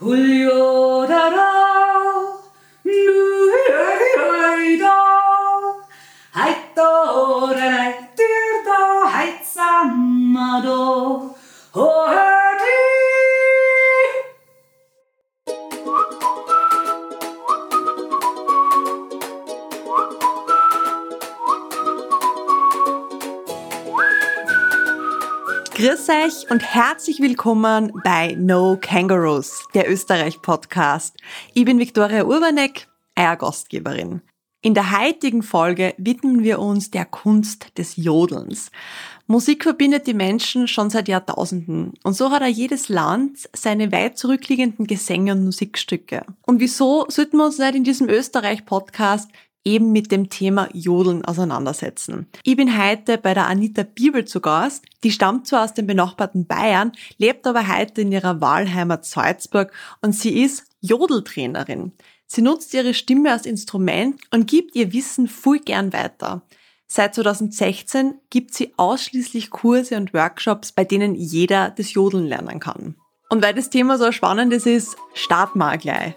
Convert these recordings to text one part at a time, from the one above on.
Julio da und herzlich willkommen bei No Kangaroos, der Österreich-Podcast. Ich bin Viktoria Urbanek, euer Gastgeberin. In der heutigen Folge widmen wir uns der Kunst des Jodelns. Musik verbindet die Menschen schon seit Jahrtausenden und so hat auch jedes Land seine weit zurückliegenden Gesänge und Musikstücke. Und wieso sollten wir uns nicht in diesem Österreich-Podcast eben mit dem Thema Jodeln auseinandersetzen. Ich bin heute bei der Anita Bibel zu Gast. Die stammt zwar aus dem benachbarten Bayern, lebt aber heute in ihrer Wahlheimat Salzburg und sie ist Jodeltrainerin. Sie nutzt ihre Stimme als Instrument und gibt ihr Wissen voll gern weiter. Seit 2016 gibt sie ausschließlich Kurse und Workshops, bei denen jeder das Jodeln lernen kann. Und weil das Thema so ein spannendes ist, starten wir gleich.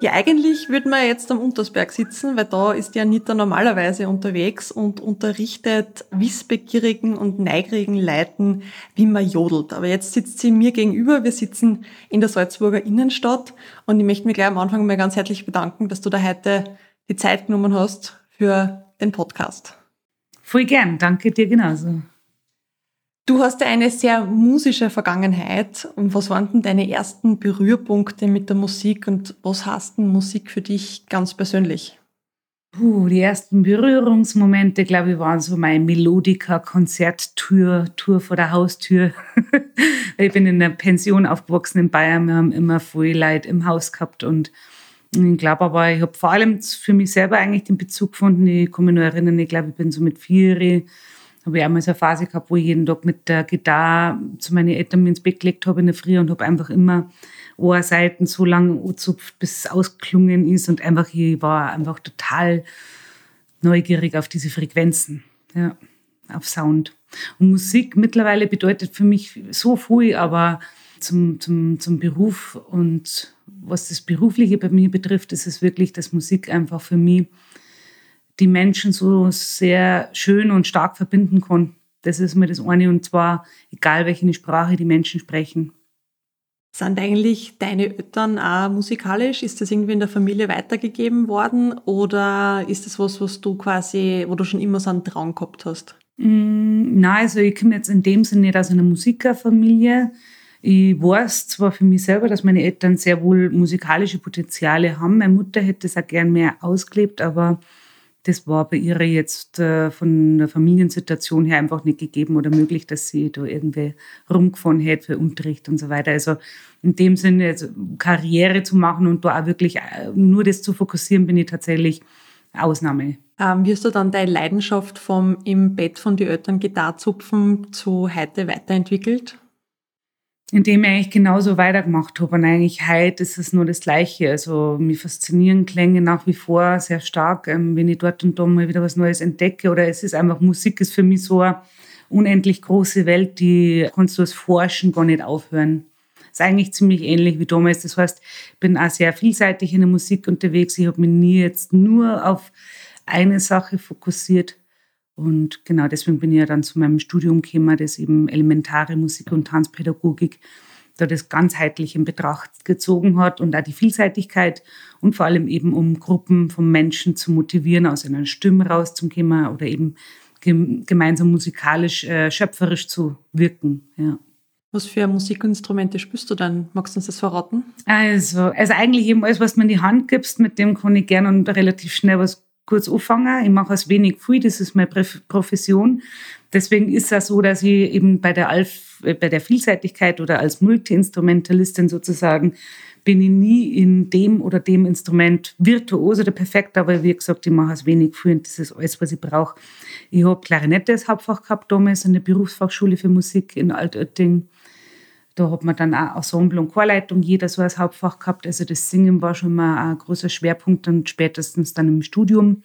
Ja, eigentlich würde man jetzt am Untersberg sitzen, weil da ist die Anita normalerweise unterwegs und unterrichtet wissbegierigen und neigrigen Leuten, wie man jodelt. Aber jetzt sitzt sie mir gegenüber. Wir sitzen in der Salzburger Innenstadt und ich möchte mich gleich am Anfang mal ganz herzlich bedanken, dass du da heute die Zeit genommen hast für den Podcast. Voll gern, danke dir genauso. Du hast ja eine sehr musische Vergangenheit. Und was waren denn deine ersten Berührpunkte mit der Musik und was heißt denn Musik für dich ganz persönlich? Puh, die ersten Berührungsmomente, glaube ich, waren so meine Melodika-Konzerttour, Tour vor der Haustür. ich bin in einer Pension aufgewachsen in Bayern. Wir haben immer viele Leute im Haus gehabt und ich glaube aber, ich habe vor allem für mich selber eigentlich den Bezug gefunden. Ich kann mich nur erinnern, ich glaube, ich bin so mit vier habe ich einmal so eine Phase gehabt, wo ich jeden Tag mit der Gitarre zu meinen Eltern ins Bett gelegt habe in der Früh und habe einfach immer Ohrseiten so lange angezupft, bis es ausgeklungen ist und einfach, ich war einfach total neugierig auf diese Frequenzen, ja, auf Sound. Und Musik mittlerweile bedeutet für mich so viel, aber zum, zum, zum Beruf und was das Berufliche bei mir betrifft, ist es wirklich, dass Musik einfach für mich die Menschen so sehr schön und stark verbinden kann. Das ist mir das eine und zwar egal, welche Sprache die Menschen sprechen. Sind eigentlich deine Eltern auch musikalisch? Ist das irgendwie in der Familie weitergegeben worden oder ist das was, was du quasi, wo du schon immer so einen Traum gehabt hast? Mm, nein, also ich komme jetzt in dem Sinne nicht aus einer Musikerfamilie. Ich weiß zwar für mich selber, dass meine Eltern sehr wohl musikalische Potenziale haben. Meine Mutter hätte es auch gern mehr ausgelebt, aber das war bei ihr jetzt äh, von der Familiensituation her einfach nicht gegeben oder möglich, dass sie da irgendwie rumgefahren hätte für Unterricht und so weiter. Also in dem Sinne, also Karriere zu machen und da auch wirklich äh, nur das zu fokussieren, bin ich tatsächlich Ausnahme. Ähm, wie hast du dann deine Leidenschaft vom im Bett von den Eltern Gitarrzupfen zu heute weiterentwickelt? Indem ich eigentlich genauso weitergemacht habe. Und eigentlich heute ist es nur das Gleiche. Also mich faszinieren Klänge nach wie vor sehr stark, ähm, wenn ich dort und da mal wieder was Neues entdecke. Oder es ist einfach, Musik ist für mich so eine unendlich große Welt, die kannst du als Forschen gar nicht aufhören. Ist eigentlich ziemlich ähnlich wie damals. Das heißt, ich bin auch sehr vielseitig in der Musik unterwegs. Ich habe mich nie jetzt nur auf eine Sache fokussiert. Und genau deswegen bin ich ja dann zu meinem Studium gekommen, das eben elementare Musik- und Tanzpädagogik da das ganzheitlich in Betracht gezogen hat und auch die Vielseitigkeit und vor allem eben um Gruppen von Menschen zu motivieren, aus einer Stimme rauszukommen oder eben gemeinsam musikalisch, äh, schöpferisch zu wirken. Ja. Was für Musikinstrumente spielst du dann? Magst du uns das verraten? Also, also eigentlich eben alles, was mir in die Hand gibst, mit dem kann ich gerne und relativ schnell was kurz anfangen. Ich mache es wenig viel, das ist meine Profession. Deswegen ist es so, dass ich eben bei der, Alf, äh, bei der Vielseitigkeit oder als Multiinstrumentalistin sozusagen bin ich nie in dem oder dem Instrument virtuos oder perfekt, aber wie gesagt, ich mache es wenig viel und das ist alles, was ich brauche. Ich habe Klarinette als Hauptfach gehabt damals in der Berufsfachschule für Musik in Altötting. Da hat man dann auch Ensemble und Chorleitung jeder so als Hauptfach gehabt. Also das Singen war schon mal ein großer Schwerpunkt und spätestens dann im Studium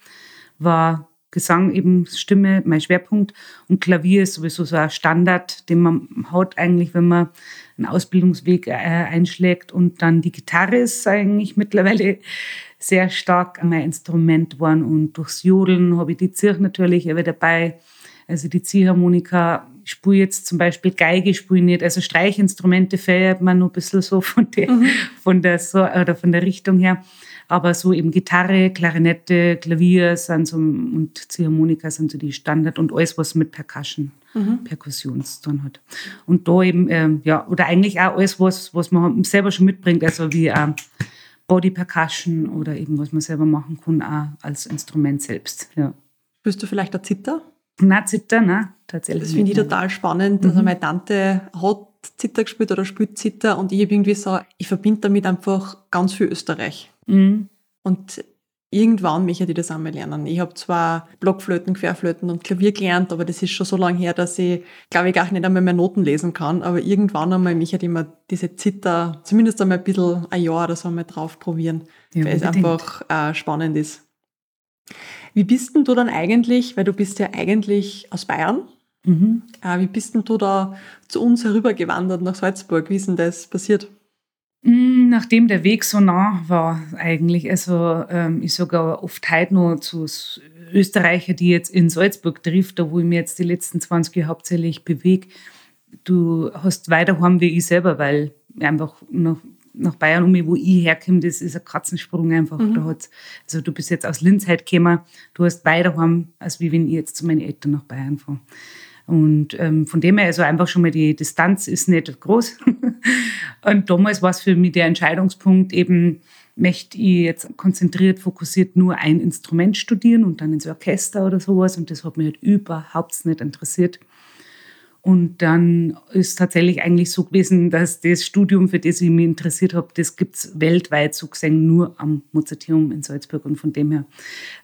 war Gesang eben Stimme mein Schwerpunkt und Klavier ist sowieso so ein Standard, den man hat eigentlich, wenn man einen Ausbildungsweg äh, einschlägt und dann die Gitarre ist eigentlich mittlerweile sehr stark mein Instrument geworden und durchs Jodeln habe ich die Zirch natürlich immer dabei, also die Ziehharmonika. Ich spiele jetzt zum Beispiel Geige, spiele nicht, also Streichinstrumente feiert man nur ein bisschen so von der, mhm. von der, so, oder von der Richtung her. Aber so eben Gitarre, Klarinette, Klavier sind so, und Ziehharmonika sind so die Standard und alles, was mit Percussion, mhm. Perkussion zu tun hat. Und da eben, ähm, ja, oder eigentlich auch alles, was, was man selber schon mitbringt, also wie äh, Body Percussion oder eben was man selber machen kann, auch als Instrument selbst. Ja. Bist du vielleicht der Zitter? Na, Zitter, ne? Tatsächlich. Das finde ich total spannend. Also mhm. Also meine Tante hat Zitter gespielt oder spielt Zitter und ich habe irgendwie so, ich verbinde damit einfach ganz viel Österreich. Mhm. Und irgendwann möchte ich das einmal lernen. Ich habe zwar Blockflöten, Querflöten und Klavier gelernt, aber das ist schon so lange her, dass ich, glaube ich, gar nicht einmal mehr Noten lesen kann. Aber irgendwann einmal möchte ich immer diese Zither, zumindest einmal ein bisschen ein Jahr oder so einmal drauf probieren, ja, weil es einfach äh, spannend ist. Wie bist denn du dann eigentlich, weil du bist ja eigentlich aus Bayern, mhm. äh, wie bist denn du da zu uns herübergewandert nach Salzburg? Wie ist denn das passiert? Mm, nachdem der Weg so nah war, eigentlich, also ähm, ich sogar oft heute noch zu Österreicher, die jetzt in Salzburg trifft, da wo ich mich jetzt die letzten 20 Jahre hauptsächlich bewege, du hast weiter heim wie ich selber, weil einfach nach, nach Bayern um mich, wo ich herkomme, das ist ein Katzensprung einfach. Mhm. Da hat's, also du bist jetzt aus Linz halt gekommen, du hast weiter heim, als wie wenn ich jetzt zu meinen Eltern nach Bayern fahre. Und ähm, von dem her, also einfach schon mal die Distanz ist nicht groß. und damals war es für mich der Entscheidungspunkt eben, möchte ich jetzt konzentriert, fokussiert nur ein Instrument studieren und dann ins Orchester oder sowas. Und das hat mich halt überhaupt nicht interessiert. Und dann ist tatsächlich eigentlich so gewesen, dass das Studium, für das ich mich interessiert habe, das gibt es weltweit so gesehen nur am Mozarteum in Salzburg. Und von dem her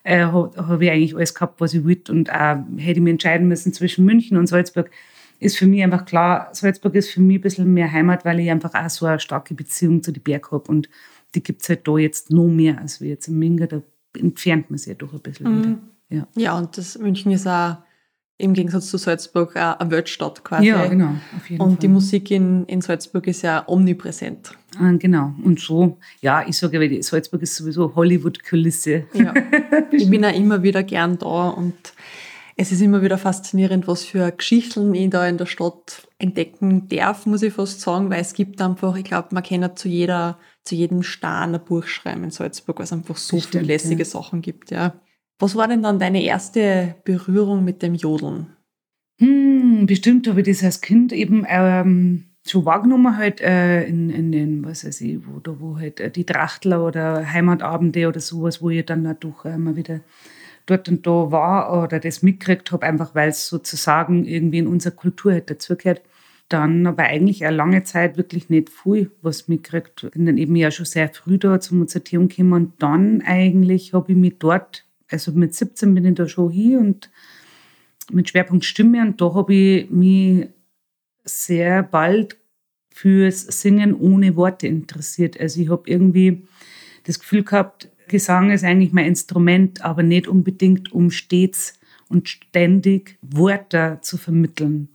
äh, habe ich eigentlich alles gehabt, was ich wollte. Und auch hätte ich mich entscheiden müssen zwischen München und Salzburg. Ist für mich einfach klar, Salzburg ist für mich ein bisschen mehr Heimat, weil ich einfach auch so eine starke Beziehung zu den Berg habe. Und die gibt es halt da jetzt noch mehr als wir jetzt in Minga. Da entfernt man sich ja doch ein bisschen mhm. wieder. Ja. ja, und das München ist auch im Gegensatz zu Salzburg eine Weltstadt quasi. Ja, genau. Auf jeden und Fall. die Musik in, in Salzburg ist ja omnipräsent. Ah, genau. Und so, ja, ich sage, Salzburg ist sowieso Hollywood-Kulisse. Ja. ich bin auch immer wieder gern da und es ist immer wieder faszinierend, was für Geschichten ich da in der Stadt entdecken darf, muss ich fast sagen, weil es gibt einfach, ich glaube, man kann zu jeder, zu jedem Stein ein Buch schreiben in Salzburg, weil es einfach so viele lässige ja. Sachen gibt, ja. Was war denn dann deine erste Berührung mit dem Jodeln? Hm, bestimmt habe ich das als Kind eben ähm, schon wahrgenommen, halt äh, in, in den, was weiß ich, wo, da, wo halt äh, die Trachtler oder Heimatabende oder sowas, wo ich dann natürlich äh, immer wieder dort und da war oder das mitgekriegt habe, einfach weil es sozusagen irgendwie in unserer Kultur halt dazugehört. Dann aber eigentlich eine lange Zeit wirklich nicht viel was mitgekriegt. Bin dann eben ja schon sehr früh da zum Mozarteum gekommen und dann eigentlich habe ich mich dort also mit 17 bin ich da schon hier und mit Schwerpunkt Stimme und da habe ich mich sehr bald fürs Singen ohne Worte interessiert. Also ich habe irgendwie das Gefühl gehabt, Gesang ist eigentlich mein Instrument, aber nicht unbedingt, um stets und ständig Worte zu vermitteln.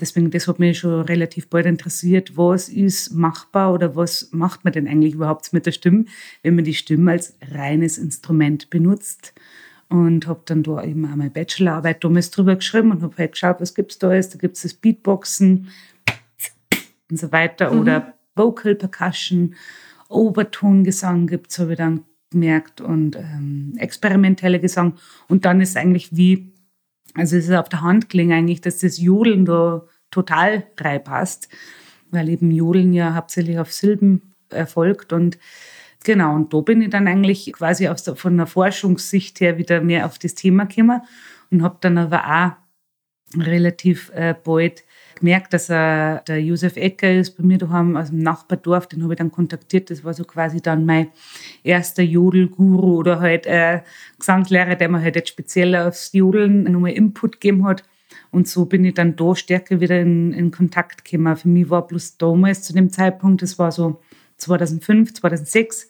Deswegen, das hat mich schon relativ bald interessiert, was ist machbar oder was macht man denn eigentlich überhaupt mit der Stimme, wenn man die Stimme als reines Instrument benutzt. Und habe dann da eben auch meine Bachelorarbeit damals drüber geschrieben und habe halt geschaut, was gibt es da alles. Da gibt es das Beatboxen und so weiter mhm. oder Vocal Percussion, Obertongesang gibt es, habe ich dann gemerkt und ähm, experimentelle Gesang. Und dann ist eigentlich wie also es ist auf der Hand gelegen eigentlich, dass das Jodeln da total reinpasst, weil eben Jodeln ja hauptsächlich auf Silben erfolgt und genau, und da bin ich dann eigentlich quasi aus der, von der Forschungssicht her wieder mehr auf das Thema gekommen und habe dann aber auch relativ äh, bald gemerkt, dass er der Josef Ecker ist, bei mir daheim aus dem Nachbardorf, den habe ich dann kontaktiert. Das war so quasi dann mein erster Jodelguru oder halt äh, Gesangslehrer, der mir halt jetzt speziell aufs Jodeln nochmal Input gegeben hat. Und so bin ich dann da stärker wieder in, in Kontakt gekommen. Für mich war bloß damals zu dem Zeitpunkt, das war so 2005, 2006,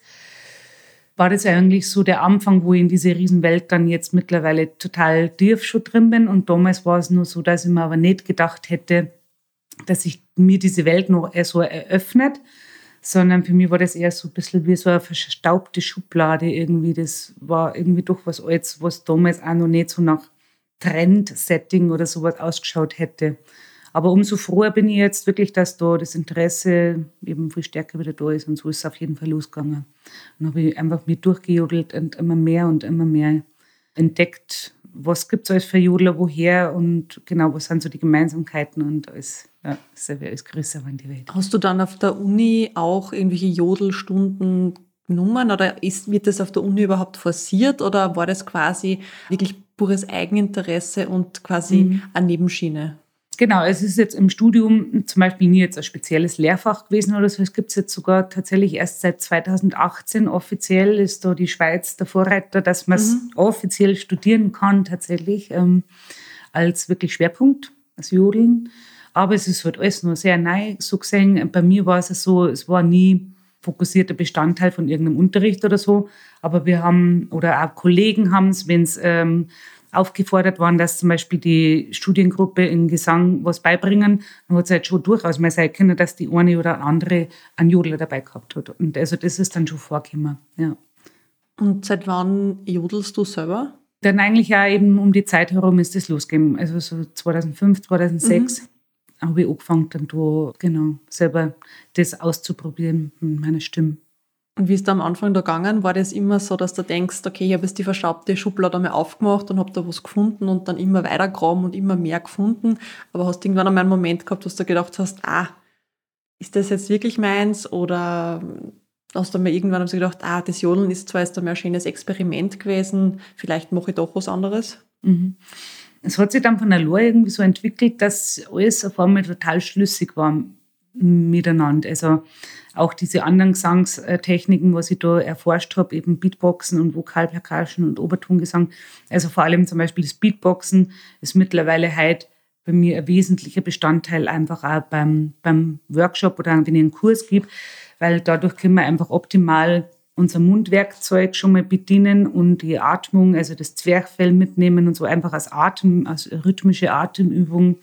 war das eigentlich so der Anfang, wo ich in diese Riesenwelt dann jetzt mittlerweile total tief schon drin bin. Und damals war es nur so, dass ich mir aber nicht gedacht hätte, dass sich mir diese Welt noch so eröffnet, sondern für mich war das eher so ein bisschen wie so eine verstaubte Schublade irgendwie. Das war irgendwie doch was Altes, was damals auch noch nicht so nach Trendsetting oder sowas ausgeschaut hätte. Aber umso froher bin ich jetzt wirklich, dass da das Interesse eben viel stärker wieder da ist und so ist es auf jeden Fall losgegangen. Und habe ich einfach mit durchgejodelt und immer mehr und immer mehr entdeckt, was gibt es alles für Jodler, woher und genau, was sind so die Gemeinsamkeiten und alles, ja, ist ja alles größer in die Welt. Hast du dann auf der Uni auch irgendwelche Jodelstunden genommen oder ist, wird das auf der Uni überhaupt forciert oder war das quasi wirklich pures Eigeninteresse und quasi mhm. eine Nebenschiene? Genau, es ist jetzt im Studium zum Beispiel nie jetzt ein spezielles Lehrfach gewesen oder so. Es gibt es jetzt sogar tatsächlich erst seit 2018 offiziell ist da die Schweiz der Vorreiter, dass man es mhm. offiziell studieren kann, tatsächlich ähm, als wirklich Schwerpunkt, als Jodeln. Aber es ist halt alles nur sehr neu so gesehen. Bei mir war es so, es war nie fokussierter Bestandteil von irgendeinem Unterricht oder so. Aber wir haben, oder auch Kollegen haben es, wenn es ähm, aufgefordert worden, dass zum Beispiel die Studiengruppe in Gesang was beibringen. Dann hat es halt schon durchaus mal sein können, dass die eine oder andere einen Jodler dabei gehabt hat. Und also das ist dann schon vorgekommen, ja. Und seit wann jodelst du selber? Dann eigentlich auch eben um die Zeit herum ist das losgegangen. Also so 2005, 2006 mhm. habe ich angefangen, dann da, genau, selber das auszuprobieren mit meiner Stimme. Und wie ist da am Anfang da gegangen? War das immer so, dass du denkst, okay, ich habe jetzt die verschraubte Schublade einmal aufgemacht und habe da was gefunden und dann immer weiter und immer mehr gefunden? Aber hast du irgendwann einmal einen Moment gehabt, wo du gedacht hast, ah, ist das jetzt wirklich meins? Oder hast du mal irgendwann so gedacht, ah, das Jodeln ist zwar jetzt einmal ein schönes Experiment gewesen, vielleicht mache ich doch was anderes? Mhm. Es hat sich dann von der Lore irgendwie so entwickelt, dass alles auf einmal total schlüssig war miteinander. Also auch diese anderen Gesangstechniken, was ich da erforscht habe, eben Beatboxen und Vokalpercussion und Obertongesang. Also vor allem zum Beispiel das Beatboxen ist mittlerweile halt bei mir ein wesentlicher Bestandteil einfach auch beim, beim Workshop oder wenn ich einen Kurs gebe, weil dadurch können wir einfach optimal unser Mundwerkzeug schon mal bedienen und die Atmung, also das Zwerchfell mitnehmen und so einfach als Atem, als rhythmische Atemübung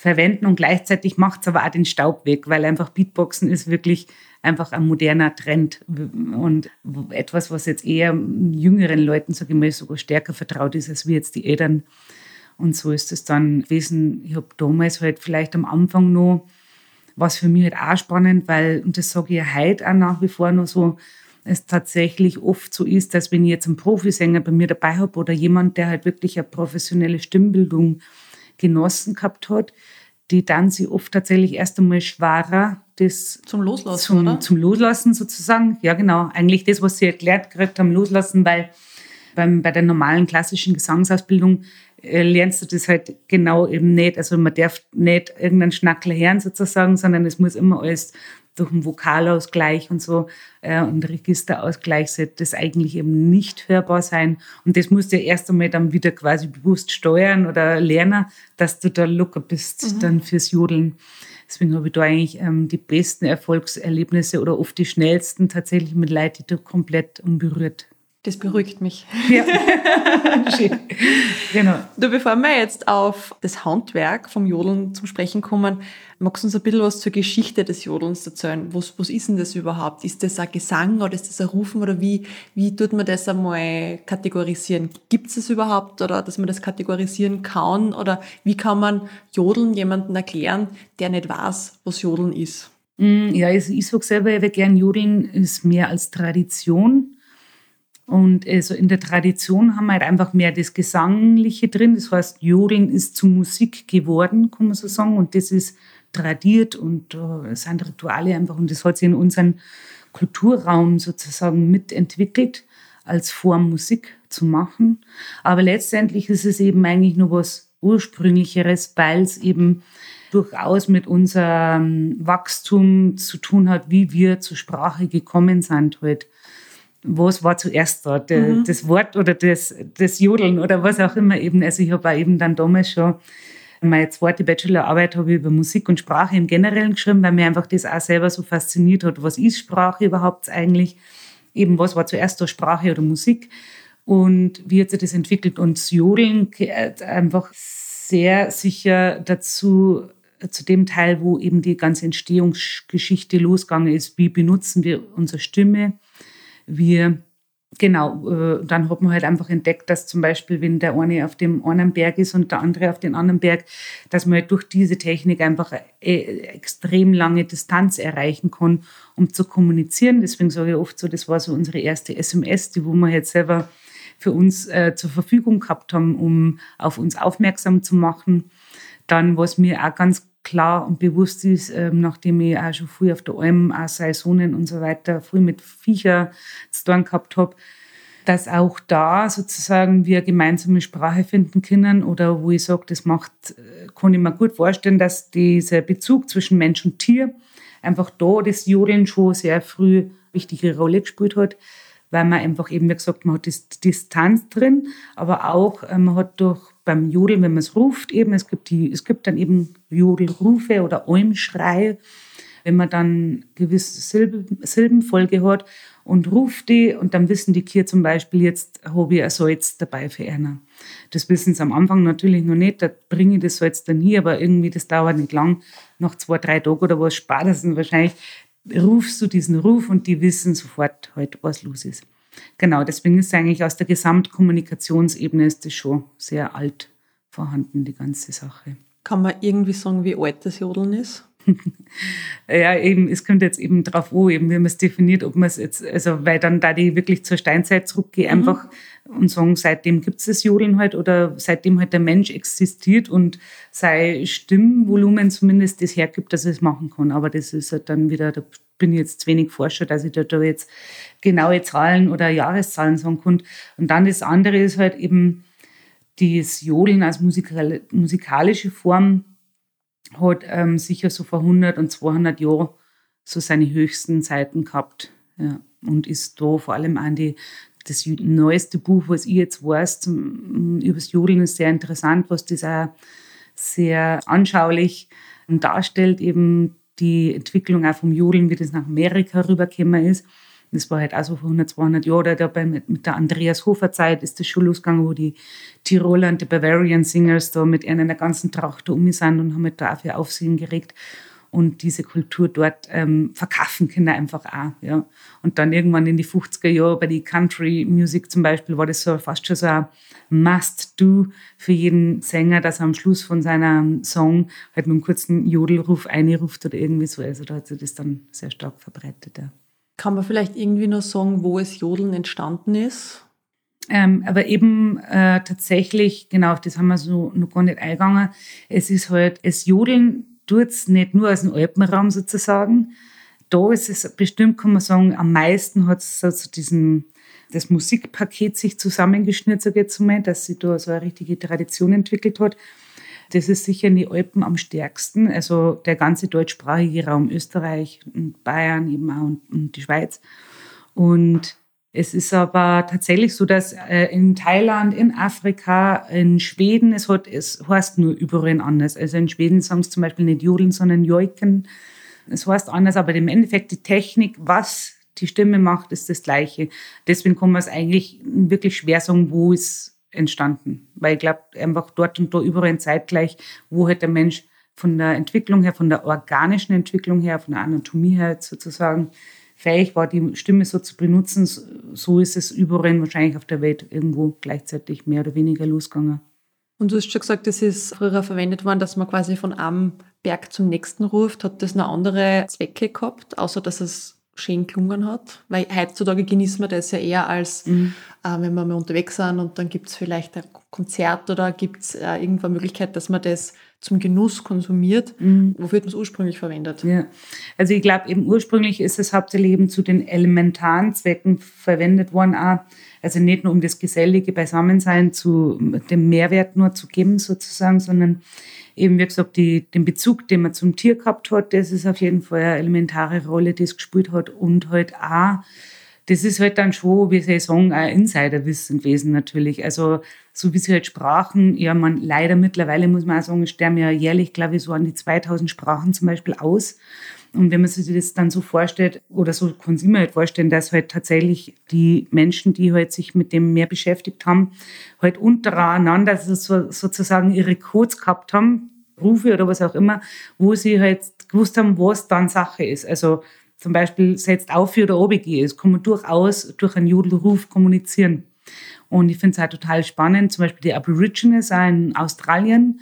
verwenden und gleichzeitig macht es aber auch den Staub weg, weil einfach Beatboxen ist wirklich einfach ein moderner Trend und etwas, was jetzt eher jüngeren Leuten, sage ich mal, sogar stärker vertraut ist, als wir jetzt die Eltern. Und so ist es dann gewesen. Ich habe damals halt vielleicht am Anfang noch, was für mich halt auch spannend, weil, und das sage ich ja heute auch nach wie vor noch so, es tatsächlich oft so ist, dass wenn ich jetzt einen Profisänger bei mir dabei habe oder jemand, der halt wirklich eine professionelle Stimmbildung genossen gehabt hat, die dann sie oft tatsächlich erst einmal schwerer das zum Loslassen, zum, oder? zum Loslassen sozusagen. Ja, genau. Eigentlich das, was sie erklärt gekriegt haben, loslassen, weil beim, bei der normalen klassischen Gesangsausbildung äh, lernst du das halt genau eben nicht. Also man darf nicht irgendeinen Schnackler hören sozusagen, sondern es muss immer alles durch einen Vokalausgleich und so äh, und Registerausgleich sollte das eigentlich eben nicht hörbar sein. Und das musst du ja erst einmal dann wieder quasi bewusst steuern oder lernen, dass du da locker bist mhm. dann fürs Jodeln. Deswegen habe ich da eigentlich ähm, die besten Erfolgserlebnisse oder oft die schnellsten tatsächlich mit Leuten, die da komplett unberührt das beruhigt mich. Ja. Schön. Genau. Du, bevor wir jetzt auf das Handwerk vom Jodeln zum Sprechen kommen, magst du uns ein bisschen was zur Geschichte des Jodelns erzählen? Was, was ist denn das überhaupt? Ist das ein Gesang oder ist das ein Rufen oder wie, wie tut man das einmal kategorisieren? Gibt es das überhaupt oder dass man das kategorisieren kann? Oder wie kann man Jodeln jemandem erklären, der nicht weiß, was Jodeln ist? Mm, ja, also ich sage selber, ich gern Jodeln ist mehr als Tradition und also in der Tradition haben wir halt einfach mehr das Gesangliche drin. Das heißt, Jodeln ist zu Musik geworden, kann man so sagen. Und das ist tradiert und äh, sind Rituale einfach. Und das hat sich in unserem Kulturraum sozusagen mitentwickelt, als Form Musik zu machen. Aber letztendlich ist es eben eigentlich nur was Ursprünglicheres, weil es eben durchaus mit unserem Wachstum zu tun hat, wie wir zur Sprache gekommen sind halt was war zuerst da, de, mhm. das Wort oder das, das Jodeln oder was auch immer eben. Also ich habe auch eben dann damals schon meine zweite Bachelorarbeit habe ich über Musik und Sprache im Generellen geschrieben, weil mir einfach das auch selber so fasziniert hat. Was ist Sprache überhaupt eigentlich? eben was war zuerst da Sprache oder Musik und wie hat sich das entwickelt und das Jodeln gehört einfach sehr sicher dazu, zu dem Teil, wo eben die ganze Entstehungsgeschichte losgegangen ist. Wie benutzen wir unsere Stimme? Wir Genau, äh, dann hat man halt einfach entdeckt, dass zum Beispiel, wenn der eine auf dem einen Berg ist und der andere auf dem anderen Berg, dass man halt durch diese Technik einfach eine extrem lange Distanz erreichen kann, um zu kommunizieren. Deswegen sage ich oft so, das war so unsere erste SMS, die wo wir jetzt selber für uns äh, zur Verfügung gehabt haben, um auf uns aufmerksam zu machen. Dann, was mir auch ganz klar und bewusst ist, ähm, nachdem ich auch schon früh auf der Alm, auch Saisonen und so weiter, früh mit Viecher zu tun gehabt habe, dass auch da sozusagen wir gemeinsame Sprache finden können oder wo ich sage, das macht, äh, kann ich mir gut vorstellen, dass dieser Bezug zwischen Mensch und Tier einfach da das Jodeln schon sehr früh wichtige Rolle gespielt hat, weil man einfach eben, wie gesagt, man hat das Distanz drin, aber auch äh, man hat durch beim Jodeln, wenn man es ruft, eben, es gibt, die, es gibt dann eben Jodelrufe oder Olmschreie, wenn man dann gewisse Silben, Silbenfolge hat und ruft die und dann wissen die Kinder zum Beispiel, jetzt habe ich ein Salz dabei für einer. Das wissen sie am Anfang natürlich noch nicht, da bringe ich das Salz dann hier, aber irgendwie das dauert nicht lang, nach zwei, drei Tagen oder was spätestens wahrscheinlich, rufst du diesen Ruf und die wissen sofort halt, was los ist. Genau, deswegen ist eigentlich aus der Gesamtkommunikationsebene ist das schon sehr alt vorhanden, die ganze Sache. Kann man irgendwie sagen, wie alt das Jodeln ist? ja, eben, es kommt jetzt eben drauf an, eben, wie man es definiert, ob man es jetzt, also, weil dann da die wirklich zur Steinzeit zurückgehe, mhm. einfach und sagen, seitdem gibt es das Jodeln halt oder seitdem halt der Mensch existiert und sein Stimmvolumen zumindest das hergibt, dass er es machen kann. Aber das ist halt dann wieder, da bin ich jetzt zu wenig Forscher, dass ich da, da jetzt genaue Zahlen oder Jahreszahlen sagen kann. Und dann das andere ist halt eben das Jodeln als musikalische Form hat ähm, sicher so vor 100 und 200 Jahren so seine höchsten Zeiten gehabt. Ja. Und ist da vor allem an die, das neueste Buch, was ich jetzt weiß, zum, über das Jodeln ist sehr interessant, was das auch sehr anschaulich darstellt, eben die Entwicklung auch vom Jodeln, wie das nach Amerika rübergekommen ist. Das war halt auch so vor 100, 200 Jahren, dabei mit, mit der Andreas Hofer Zeit ist das schon losgegangen, wo die Tiroler und die Bavarian Singers da mit einer ganzen Tracht da um sind und haben halt da auch für Aufsehen geregt und diese Kultur dort ähm, verkaufen können einfach auch. Ja. Und dann irgendwann in die 50er Jahre bei die Country Music zum Beispiel war das so fast schon so ein Must-Do für jeden Sänger, dass er am Schluss von seinem Song halt mit einem kurzen Jodelruf einruft oder irgendwie so. Also da hat sich das dann sehr stark verbreitet. Ja. Kann man vielleicht irgendwie noch sagen, wo es Jodeln entstanden ist? Ähm, aber eben äh, tatsächlich, genau, das haben wir so noch gar nicht eingegangen. Es ist halt, es Jodeln tut es nicht nur aus dem Alpenraum sozusagen. Da ist es bestimmt, kann man sagen, am meisten hat es also diesen, das Musikpaket sich zusammengeschnürt, sage ich jetzt mal, dass sich da so eine richtige Tradition entwickelt hat. Das ist sicher in die Alpen am stärksten, also der ganze deutschsprachige Raum Österreich und Bayern eben auch und, und die Schweiz. Und es ist aber tatsächlich so, dass äh, in Thailand, in Afrika, in Schweden, es, hat, es heißt nur überall anders. Also in Schweden sagen sie zum Beispiel nicht Jodeln, sondern Joiken. Es heißt anders, aber im Endeffekt die Technik, was die Stimme macht, ist das Gleiche. Deswegen kann man es eigentlich wirklich schwer sagen, wo es entstanden. Weil ich glaube, einfach dort und da überall zeitgleich, wo halt der Mensch von der Entwicklung her, von der organischen Entwicklung her, von der Anatomie her sozusagen, fähig war, die Stimme so zu benutzen, so ist es überall wahrscheinlich auf der Welt irgendwo gleichzeitig mehr oder weniger losgegangen. Und du hast schon gesagt, das ist früher verwendet worden, dass man quasi von einem Berg zum nächsten ruft. Hat das noch andere Zwecke gehabt, außer dass es schön gelungen hat? Weil heutzutage genießen wir das ja eher als, mhm. äh, wenn wir mal unterwegs sind und dann gibt es vielleicht ein Konzert oder gibt es äh, irgendwo eine Möglichkeit, dass man das zum Genuss konsumiert. Mhm. Wofür hat man es ursprünglich verwendet? Ja. Also ich glaube, eben ursprünglich ist es hauptsächlich eben zu den elementaren Zwecken verwendet worden. Auch. Also nicht nur um das gesellige Beisammensein zu dem Mehrwert nur zu geben sozusagen, sondern eben, wie gesagt, die, den Bezug, den man zum Tier gehabt hat, das ist auf jeden Fall eine elementare Rolle, die es gespielt hat. Und halt auch das ist halt dann schon, wie soll ich sagen, ein Insiderwissen gewesen natürlich. Also so wie sie halt sprachen, ja, man leider mittlerweile muss man auch sagen, sterben ja jährlich, glaube ich, so an die 2000 Sprachen zum Beispiel aus. Und wenn man sich das dann so vorstellt, oder so kann sich immer halt vorstellen, dass halt tatsächlich die Menschen, die halt sich mit dem mehr beschäftigt haben, halt untereinander so, sozusagen ihre Codes gehabt haben, Rufe oder was auch immer, wo sie halt gewusst haben, was dann Sache ist. Also zum Beispiel setzt auf oder OBG. Es kann man durchaus durch einen Jodelruf kommunizieren. Und ich finde es halt total spannend. Zum Beispiel die Aborigines in Australien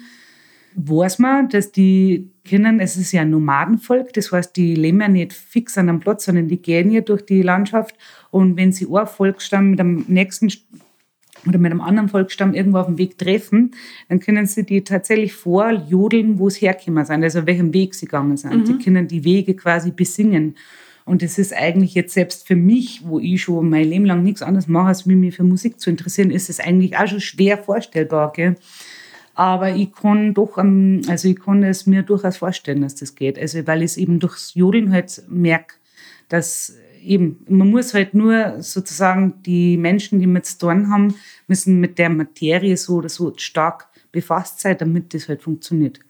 weiß man, dass die können, es ist ja ein Nomadenvolk, das heißt, die leben ja nicht fix an einem Platz, sondern die gehen ja durch die Landschaft. Und wenn sie einen Volksstamm mit dem nächsten oder mit einem anderen Volksstamm irgendwo auf dem Weg treffen, dann können sie die tatsächlich vorjodeln, wo sie hergekommen sind, also welchem Weg sie gegangen sind. Mhm. Sie können die Wege quasi besingen. Und das ist eigentlich jetzt selbst für mich, wo ich schon mein Leben lang nichts anderes mache, als mich für Musik zu interessieren, ist es eigentlich auch schon schwer vorstellbar. Gell? Aber ich kann doch, also ich kann es mir durchaus vorstellen, dass das geht. Also weil ich es eben durchs Jodeln halt merke, dass eben, man muss halt nur sozusagen die Menschen, die mit zu tun haben, müssen mit der Materie so oder so stark befasst sein, damit das halt funktioniert.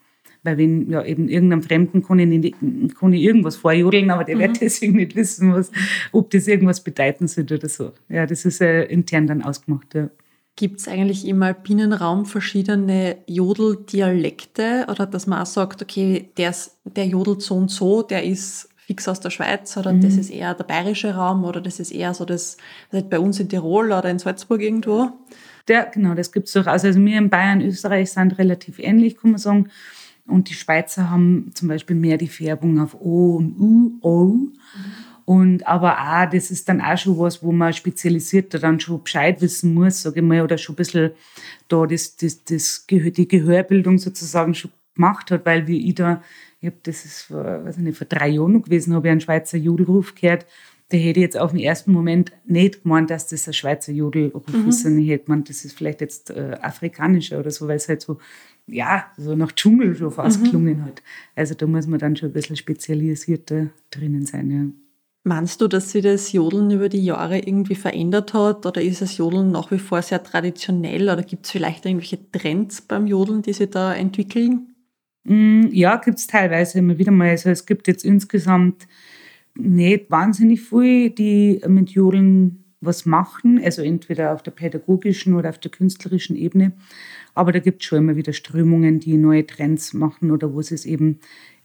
Weil wenn ja eben irgendeinem Fremden kann ich, nicht, kann ich irgendwas vorjodeln, aber der mhm. wird deswegen nicht wissen, was, ob das irgendwas bedeuten soll oder so. Ja, das ist äh, intern dann ausgemacht, ja. Gibt es eigentlich im alpinen Raum verschiedene Jodeldialekte oder dass man auch sagt, okay, der, der jodelt so und so, der ist fix aus der Schweiz oder mhm. das ist eher der bayerische Raum oder das ist eher so das, das bei uns in Tirol oder in Salzburg irgendwo? Ja, genau, das gibt es durchaus. Also wir in Bayern, Österreich sind relativ ähnlich, kann man sagen. Und die Schweizer haben zum Beispiel mehr die Färbung auf O und U, O. Mhm. Und aber auch, das ist dann auch schon was, wo man spezialisierter dann schon Bescheid wissen muss, sage ich mal, oder schon ein bisschen da das, das, das, die Gehörbildung sozusagen schon gemacht hat, weil wie ich da ich habe das ist vor, weiß nicht, vor drei Jahren gewesen, habe ich einen Schweizer Jodelruf gehört. Der hätte jetzt auf den ersten Moment nicht gemeint, dass das ein Schweizer Jodelruf mhm. ist, sondern ich hätte gemeint, das ist vielleicht jetzt äh, afrikanischer oder so, weil es halt so, ja, so nach Dschungel schon fast mhm. gelungen hat. Also da muss man dann schon ein bisschen spezialisierter drinnen sein, ja. Meinst du, dass sich das Jodeln über die Jahre irgendwie verändert hat oder ist das Jodeln nach wie vor sehr traditionell oder gibt es vielleicht irgendwelche Trends beim Jodeln, die sich da entwickeln? Mm, ja, gibt es teilweise immer wieder mal. Also es gibt jetzt insgesamt nicht wahnsinnig viele, die mit Jodeln was machen, also entweder auf der pädagogischen oder auf der künstlerischen Ebene. Aber da gibt es schon immer wieder Strömungen, die neue Trends machen oder wo es eben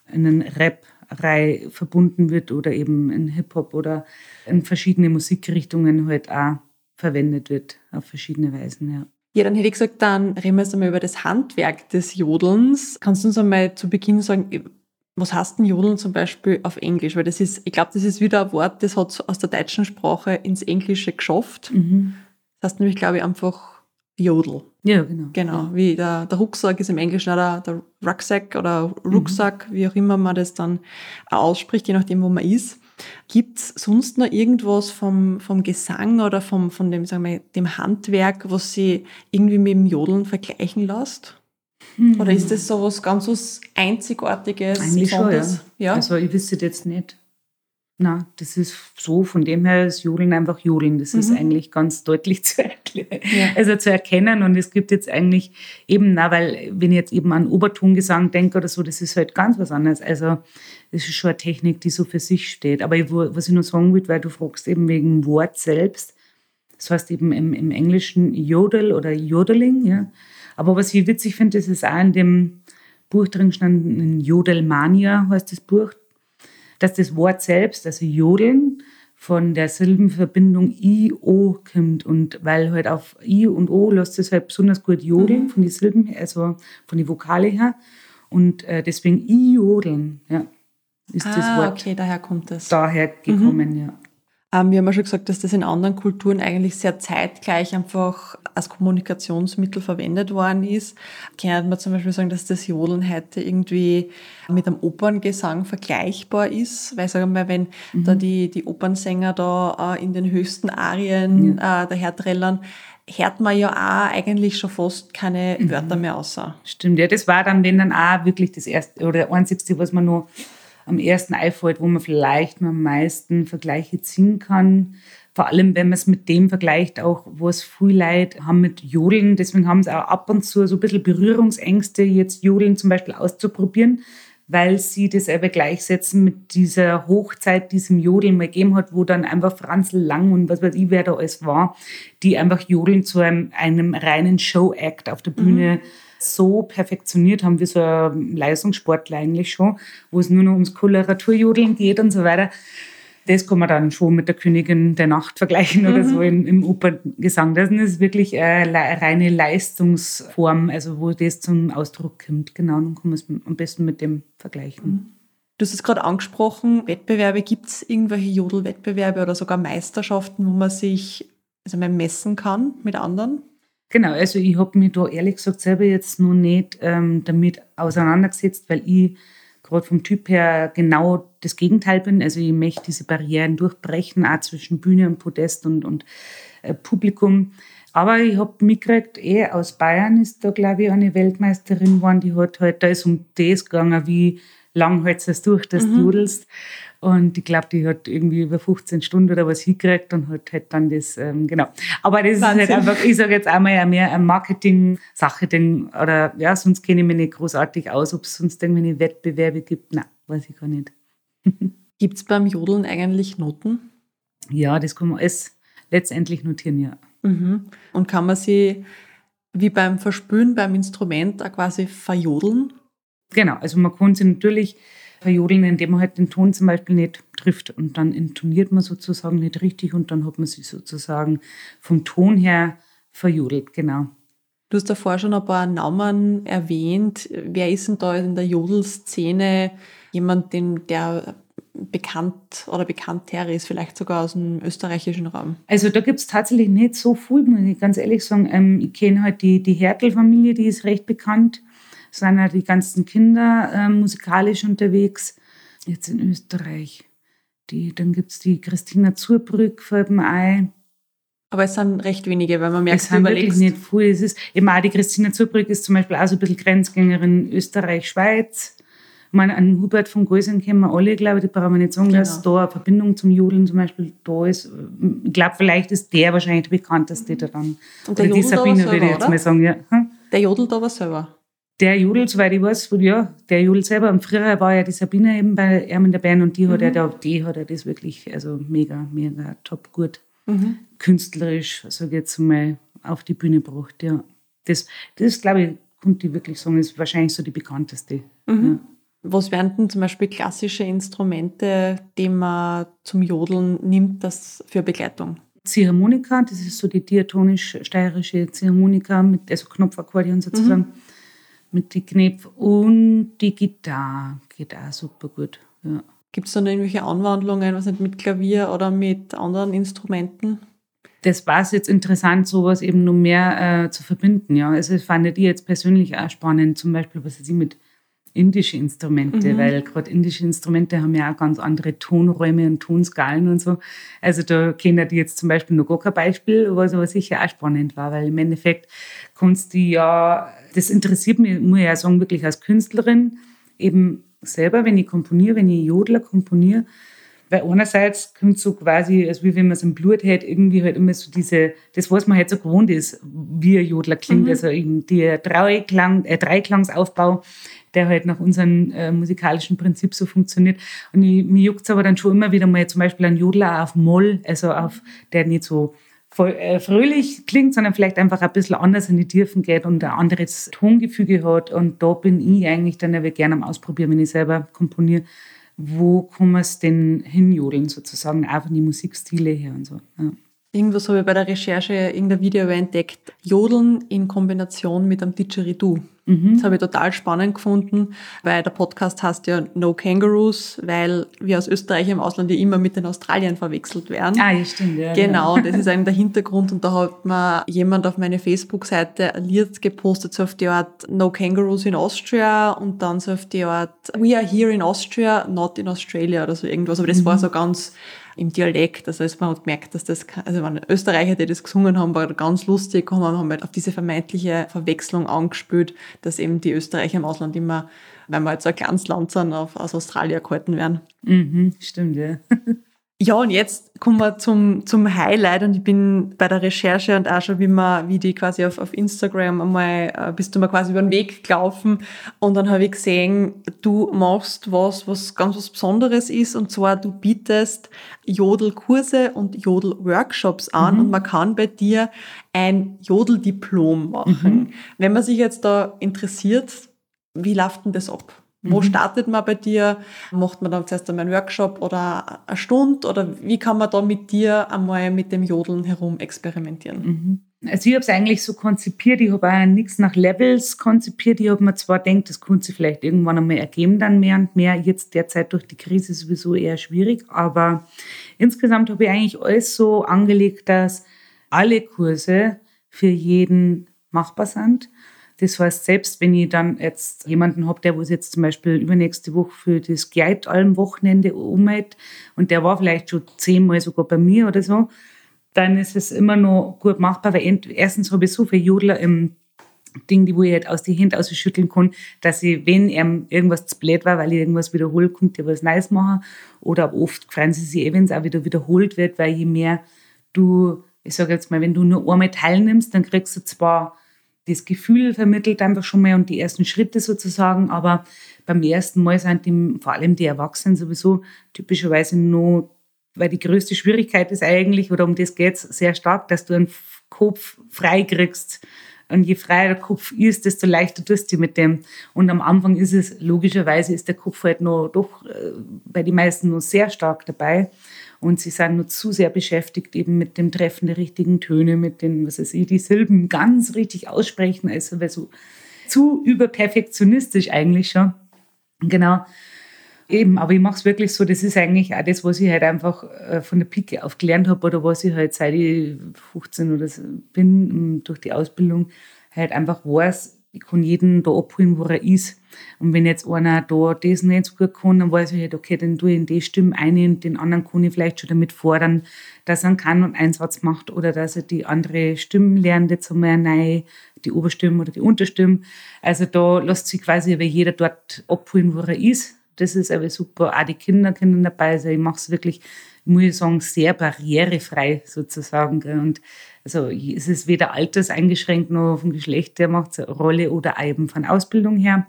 einen Rap-Reihe verbunden wird oder eben in Hip-Hop oder in verschiedene Musikrichtungen halt auch verwendet wird, auf verschiedene Weisen, ja. Ja, dann hätte ich gesagt, dann reden wir jetzt einmal über das Handwerk des Jodelns. Kannst du uns einmal zu Beginn sagen, was heißt denn Jodeln zum Beispiel auf Englisch? Weil das ist, ich glaube, das ist wieder ein Wort, das hat aus der deutschen Sprache ins Englische geschafft. Mhm. Das heißt nämlich, glaube ich, einfach Jodel. Ja, genau. Genau, ja. wie der, der Rucksack ist im Englischen oder der Rucksack oder Rucksack, mhm. wie auch immer man das dann ausspricht, je nachdem, wo man ist. Gibt es sonst noch irgendwas vom, vom Gesang oder vom, von dem, sagen wir, dem Handwerk, was sie irgendwie mit dem Jodeln vergleichen lässt? Mhm. Oder ist das so was ganz was Einzigartiges? Eigentlich schon, ja. ja. Also ich wüsste jetzt nicht. Na, das ist so, von dem her ist Jodeln einfach Jodeln. Das mhm. ist eigentlich ganz deutlich zu, erklären, ja. also zu erkennen. Und es gibt jetzt eigentlich eben, na, weil wenn ich jetzt eben an Obertongesang denke oder so, das ist halt ganz was anderes. Also das ist schon eine Technik, die so für sich steht. Aber ich, was ich nur sagen will, weil du fragst eben wegen Wort selbst. Das heißt eben im, im Englischen Jodel oder Jodeling, ja. Aber was ich witzig finde, das ist auch in dem Buch drin standen, Jodelmania heißt das Buch dass das Wort selbst, also Jodeln, von der Silbenverbindung I, O kommt. Und weil halt auf I und O lässt es halt besonders gut jodeln, mhm. von den Silben, also von den Vokale her. Und äh, deswegen I-Jodeln, ja, ist ah, das Wort. okay, daher kommt das. Daher gekommen, mhm. ja. Ähm, wir haben ja schon gesagt, dass das in anderen Kulturen eigentlich sehr zeitgleich einfach als Kommunikationsmittel verwendet worden ist. Kann man zum Beispiel sagen, dass das Jodeln heute irgendwie mit einem Operngesang vergleichbar ist? Weil, sagen wir mal, wenn mhm. da die, die Opernsänger da äh, in den höchsten Arien ja. äh, daherträllern, hört man ja auch eigentlich schon fast keine mhm. Wörter mehr außer. Stimmt, ja, das war dann, wenn dann auch wirklich das erste oder einzigste, was man noch am ersten einfällt, wo man vielleicht am meisten Vergleiche ziehen kann. Vor allem, wenn man es mit dem vergleicht, auch was viele Leute haben mit Jodeln. Deswegen haben sie auch ab und zu so ein bisschen Berührungsängste, jetzt Jodeln zum Beispiel auszuprobieren, weil sie das aber gleichsetzen mit dieser Hochzeit, diesem Jodeln mal gegeben hat, wo dann einfach Franzl Lang und was weiß ich, wer da alles war, die einfach Jodeln zu einem, einem reinen Show-Act auf der Bühne mhm. So perfektioniert haben, wie so ein Leistungssportler eigentlich schon, wo es nur noch ums Koloraturjodeln geht und so weiter das kann man dann schon mit der Königin der Nacht vergleichen oder mhm. so im, im Operngesang. Das ist wirklich eine reine Leistungsform, also wo das zum Ausdruck kommt. Genau, dann kann man es am besten mit dem vergleichen. Mhm. Du hast es gerade angesprochen, Wettbewerbe, gibt es irgendwelche Jodelwettbewerbe oder sogar Meisterschaften, wo man sich also mal messen kann mit anderen? Genau, also ich habe mich da ehrlich gesagt selber jetzt noch nicht ähm, damit auseinandergesetzt, weil ich gerade vom Typ her genau das Gegenteil bin. Also ich möchte diese Barrieren durchbrechen, auch zwischen Bühne und Podest und, und äh, Publikum. Aber ich habe mitgekriegt, eh aus Bayern ist da, glaube ich, eine Weltmeisterin geworden, die hat halt, da ist um das gegangen, wie lang hältst du es durch, dass mhm. du jodelst. Und ich glaube, die hat irgendwie über 15 Stunden oder was hingekriegt und hat halt dann das, ähm, genau. Aber das Wahnsinn. ist halt einfach, ich sage jetzt einmal mehr eine Marketing-Sache, oder ja, sonst kenne ich mich nicht großartig aus, ob es sonst irgendwelche Wettbewerbe gibt. Nein, weiß ich gar nicht. gibt es beim Jodeln eigentlich Noten? Ja, das kann man alles letztendlich notieren, ja. Mhm. Und kann man sie wie beim Verspülen beim Instrument auch quasi verjodeln? Genau, also man kann sie natürlich verjodeln, indem man halt den Ton zum Beispiel nicht trifft und dann intoniert man sozusagen nicht richtig und dann hat man sie sozusagen vom Ton her verjodelt, genau. Du hast davor schon ein paar Namen erwähnt. Wer ist denn da in der Jodelszene jemand, den, der bekannt oder bekannter ist, vielleicht sogar aus dem österreichischen Raum? Also da gibt es tatsächlich nicht so viel, muss ich ganz ehrlich sagen. Ähm, ich kenne halt die, die Hertel-Familie, die ist recht bekannt sind ja die ganzen Kinder äh, musikalisch unterwegs. Jetzt in Österreich. Die, dann gibt es die Christina Zurbrück Ei. Aber es sind recht wenige, weil man merkt, es sind wirklich nicht viel. Es ist eben auch die Christina Zurbrück ist zum Beispiel auch so ein bisschen Grenzgängerin Österreich-Schweiz. Ich meine, an Hubert von Gäusern kennen wir alle, glaube ich, die brauchen wir nicht sagen, genau. dass da eine Verbindung zum Jodeln zum Beispiel da ist. Ich glaube, vielleicht ist der wahrscheinlich der bekannteste da dann. Und der Jodel die Sabine, würde ich jetzt mal sagen, ja. Hm? Der Jodel da war selber der Judel, soweit ich weiß, ja, der Judel selber. Und früher war ja die Sabine eben bei ihm in der Band und die mhm. hat er da, die hat er das wirklich, also mega, mega top gut. Mhm. Künstlerisch, sage ich jetzt mal, auf die Bühne gebracht, ja. Das, das glaube ich, konnte ich wirklich sagen, ist wahrscheinlich so die bekannteste. Mhm. Ja. Was wären denn zum Beispiel klassische Instrumente, die man zum Jodeln nimmt, das für Begleitung? Ziehharmonika, das ist so die diatonisch-steirische Ziehharmonika mit also Knopfakkordeon sozusagen. Mhm mit den Knöpfen und die Gitarre geht auch super gut. Ja. Gibt es dann irgendwelche Anwandlungen, was nicht mit Klavier oder mit anderen Instrumenten? Das war es jetzt interessant, sowas eben noch mehr äh, zu verbinden. Ja. Also das fand ich jetzt persönlich auch spannend, zum Beispiel, was sie mit indischen Instrumente, mhm. weil gerade indische Instrumente haben ja auch ganz andere Tonräume und Tonskalen und so. Also da kennen die jetzt zum Beispiel noch gar kein Beispiel, was aber sicher auch spannend war, weil im Endeffekt kannst du ja, das interessiert mich, muss ich ja sagen, wirklich als Künstlerin, eben selber, wenn ich komponiere, wenn ich Jodler komponiere, weil einerseits kommt so quasi, als wie wenn man es im Blut hätte, irgendwie halt immer so diese, das, was man halt so gewohnt ist, wie ein Jodler klingt, mhm. also der Dreiklang, äh, Dreiklangsaufbau, der halt nach unserem äh, musikalischen Prinzip so funktioniert. Und ich, mir juckt es aber dann schon immer wieder mal zum Beispiel ein Jodler auf Moll, also auf, der nicht so voll, äh, fröhlich klingt, sondern vielleicht einfach ein bisschen anders in die Tiefen geht und ein anderes Tongefüge hat. Und da bin ich eigentlich dann aber gerne am Ausprobieren, wenn ich selber komponiere wo kann man es denn hinjodeln, sozusagen, auch von den Musikstile her und so. Ja. Irgendwas habe ich bei der Recherche irgendein Video entdeckt. Jodeln in Kombination mit einem Didgeridoo. Mhm. Das habe ich total spannend gefunden, weil der Podcast heißt ja No Kangaroos, weil wir aus Österreich im Ausland ja immer mit den Australiern verwechselt werden. Ah, ja, stimmt, ja. Genau, das ist eigentlich der Hintergrund und da hat mir jemand auf meine Facebook-Seite Lied gepostet, so auf die Art No Kangaroos in Austria und dann so auf die Art We are here in Austria, not in Australia oder so irgendwas, aber das mhm. war so ganz im Dialekt. Also man hat gemerkt, dass das, also meine Österreicher, die das gesungen haben, war ganz lustig und haben halt auf diese vermeintliche Verwechslung angespielt, dass eben die Österreicher im Ausland immer, weil wir halt so ein kleines Land sind, auf, aus Australien gehalten werden. Mhm, stimmt, ja. Ja, und jetzt kommen wir zum, zum Highlight und ich bin bei der Recherche und auch schon, wie man, wie die quasi auf, auf Instagram einmal, äh, bist du mal quasi über den Weg gelaufen und dann habe ich gesehen, du machst was, was ganz was Besonderes ist und zwar du bietest Jodelkurse und Jodelworkshops an mhm. und man kann bei dir ein Jodeldiplom machen. Mhm. Wenn man sich jetzt da interessiert, wie läuft denn das ab? Wo mhm. startet man bei dir? Macht man dann zuerst einmal einen Workshop oder eine Stunde? Oder wie kann man da mit dir einmal mit dem Jodeln herum experimentieren? Mhm. Also ich habe es eigentlich so konzipiert, ich habe auch nichts nach Levels konzipiert. Ich habe mir zwar gedacht, das könnte sich vielleicht irgendwann einmal ergeben, dann mehr und mehr. Jetzt derzeit durch die Krise sowieso eher schwierig. Aber insgesamt habe ich eigentlich alles so angelegt, dass alle Kurse für jeden machbar sind. Das heißt, selbst wenn ich dann jetzt jemanden habe, der was jetzt zum Beispiel übernächste Woche für das Gleitalm-Wochenende umhält und der war vielleicht schon zehnmal sogar bei mir oder so, dann ist es immer noch gut machbar, weil erstens habe ich so viele Jodler im Ding, die wo ich halt aus die Hände ausschütteln kann, dass ich, wenn ihm irgendwas zu blöd war, weil ich irgendwas wiederhole, konnte ich was Neues machen. Oder oft freuen sie sich eh, wenn es auch wieder wiederholt wird, weil je mehr du, ich sage jetzt mal, wenn du nur einmal teilnimmst, dann kriegst du zwar das Gefühl vermittelt einfach schon mal und die ersten Schritte sozusagen. Aber beim ersten Mal sind die, vor allem die Erwachsenen sowieso typischerweise nur, weil die größte Schwierigkeit ist eigentlich, oder um das geht es sehr stark, dass du einen Kopf frei kriegst. Und je freier der Kopf ist, desto leichter tust du mit dem. Und am Anfang ist es, logischerweise ist der Kopf halt noch doch äh, bei den meisten noch sehr stark dabei. Und sie sind nur zu sehr beschäftigt eben mit dem Treffen der richtigen Töne, mit den, was weiß ich, die Silben ganz richtig aussprechen, also so zu überperfektionistisch eigentlich schon. Genau. Eben, aber ich mache es wirklich so, das ist eigentlich auch das, was ich halt einfach äh, von der Pike auf gelernt habe oder was ich halt seit ich 15 oder so bin, durch die Ausbildung halt einfach weiß, ich kann jeden da abholen, wo er ist. Und wenn jetzt einer da das nicht so gut kann, dann weiß ich halt, okay, dann tue ich in die Stimme ein und den anderen kann ich vielleicht schon damit fordern, dass er einen Kann- und Einsatz macht oder dass er die andere Stimme lernt, jetzt einmal neu, die Oberstimme oder die Unterstimme. Also da lässt sich quasi aber jeder dort abholen, wo er ist. Das ist aber super. Auch die Kinder können dabei sein. Ich mache es wirklich, muss ich sagen, sehr barrierefrei sozusagen. Und also es ist weder alterseingeschränkt noch vom Geschlecht her macht eine Rolle oder eben von Ausbildung her.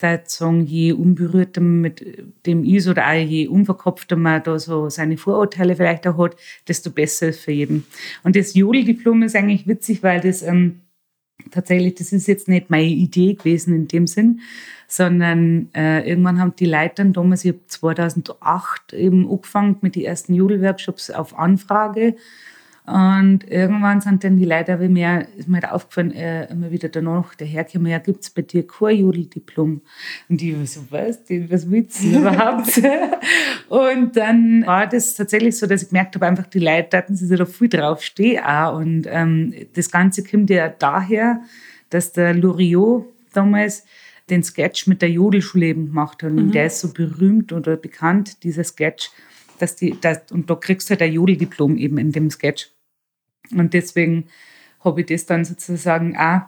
Da sagen, je unberührter mit dem ist oder auch je unverkopfter man da so seine Vorurteile vielleicht auch hat, desto besser ist für jeden. Und das Jodeldiplom ist eigentlich witzig, weil das ähm, tatsächlich, das ist jetzt nicht meine Idee gewesen in dem Sinn, sondern äh, irgendwann haben die Leute dann damals, ich habe 2008 eben angefangen mit den ersten Jodelworkshops auf Anfrage und irgendwann sind dann die Leute wie mir, ist mir halt aufgefallen, äh, immer wieder danach, Herr ja, gibt es bei dir kein Jodeldiplom? Und ich war so, was, was willst du überhaupt? und dann war das tatsächlich so, dass ich gemerkt habe, einfach die Leute hatten sich da viel draufstehen auch. Und ähm, das Ganze kommt ja daher, dass der Loriot damals den Sketch mit der Jodelschule eben gemacht hat. Und mhm. der ist so berühmt oder bekannt, dieser Sketch, dass die, dass, und da kriegst du halt ein Jodeldiplom eben in dem Sketch. Und deswegen habe ich das dann sozusagen auch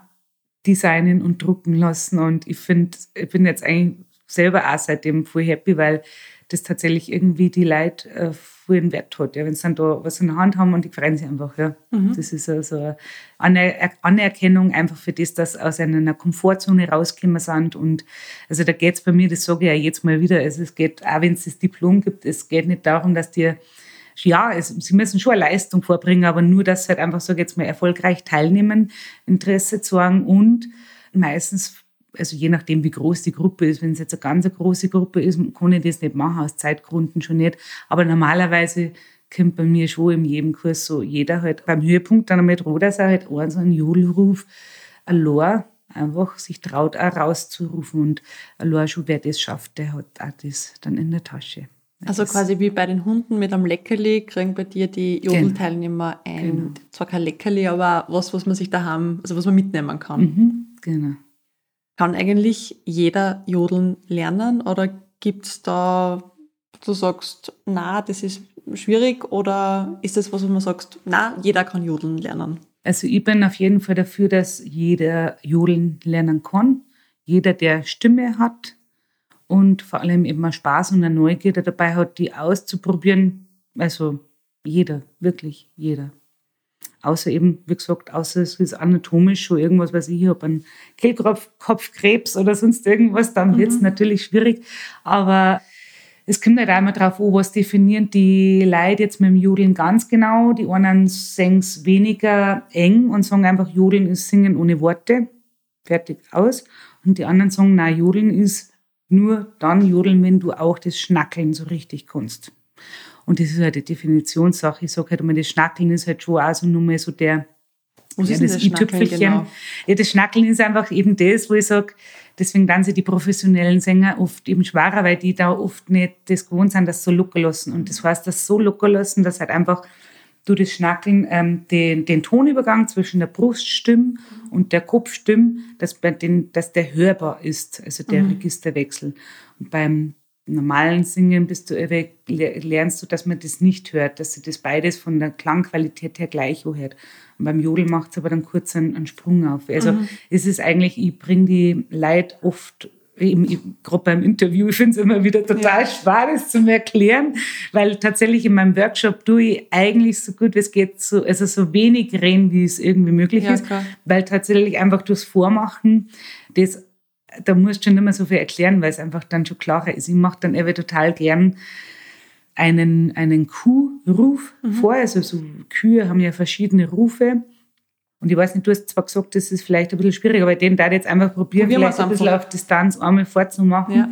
designen und drucken lassen. Und ich finde, ich bin jetzt eigentlich selber auch seitdem voll happy, weil das tatsächlich irgendwie die Leute äh, voll Wert hat. Ja, wenn sie dann da was in der Hand haben und die freuen sich einfach. Ja. Mhm. Das ist also eine Anerkennung einfach für das, dass aus einer Komfortzone rausgekommen sind. Und also da geht es bei mir, das sage ich ja jetzt mal wieder, also es geht, auch wenn es das Diplom gibt, es geht nicht darum, dass dir ja, es, sie müssen schon eine Leistung vorbringen, aber nur, dass sie halt einfach, so jetzt mal, erfolgreich teilnehmen, Interesse zeigen und meistens, also je nachdem, wie groß die Gruppe ist, wenn es jetzt eine ganz große Gruppe ist, kann ich das nicht machen, aus Zeitgründen schon nicht. Aber normalerweise kommt bei mir schon in jedem Kurs so jeder halt beim Höhepunkt dann dass er halt einen so einen Jodelruf allein einfach sich traut, auch rauszurufen. Und allein schon, wer das schafft, der hat auch das dann in der Tasche. Also quasi wie bei den Hunden mit einem Leckerli kriegen bei dir die genau. Jodelteilnehmer ein, genau. zwar kein Leckerli, aber was, was man sich da haben, also was man mitnehmen kann. Mhm, genau. Kann eigentlich jeder Jodeln lernen oder gibt es da, du sagst, na, das ist schwierig oder ist das was, wo man sagt, na, jeder kann Jodeln lernen? Also ich bin auf jeden Fall dafür, dass jeder Jodeln lernen kann. Jeder, der Stimme hat, und vor allem eben mal Spaß und eine Neugierde dabei hat, die auszuprobieren, Also jeder, wirklich jeder. Außer eben, wie gesagt, außer es ist anatomisch schon irgendwas, was ich habe, einen Kehlkopfkrebs oder sonst irgendwas, dann mhm. wird es natürlich schwierig. Aber es kommt halt einmal drauf an, was definieren die Leute jetzt mit dem Jodeln ganz genau. Die einen singen es weniger eng und sagen einfach, Jodeln ist Singen ohne Worte. Fertig aus. Und die anderen sagen, na, Jodeln ist nur dann Jodeln, wenn du auch das Schnackeln so richtig kannst. Und das ist halt die Definitionssache. Ich sage halt immer, das Schnackeln ist halt schon auch so nur mal so der, was ja, ist das, das i-Tüpfelchen. Genau? Ja, das Schnackeln ist einfach eben das, wo ich sage, deswegen dann sie die professionellen Sänger oft eben schwerer, weil die da oft nicht das gewohnt sind, das so locker lassen. Und das heißt, das so locker lassen, dass halt einfach du das Schnackeln ähm, den, den Tonübergang zwischen der Bruststimme und der Kopfstimme, dass, bei den, dass der hörbar ist, also der mhm. Registerwechsel. Und beim normalen Singen bist du, lernst du, dass man das nicht hört, dass sie das beides von der Klangqualität her gleich hört. Und beim Jodel macht es aber dann kurz einen, einen Sprung auf. Also mhm. ist es eigentlich, ich bringe die Leute oft gerade beim Interview, ich finde es immer wieder total ja. schwer, das zu erklären, weil tatsächlich in meinem Workshop tue ich eigentlich so gut wie es geht, so, also so wenig reden, wie es irgendwie möglich ja, ist, klar. weil tatsächlich einfach durchs Vormachen das da musst du schon nicht mehr so viel erklären, weil es einfach dann schon klarer ist. Ich mache dann eben total gern einen, einen Kuhruf mhm. vor. Also so Kühe haben ja verschiedene Rufe. Und ich weiß nicht, du hast zwar gesagt, das ist vielleicht ein bisschen schwierig, aber den da jetzt einfach probieren, Probieren vielleicht ein bisschen auf Distanz einmal vorzumachen. Ja.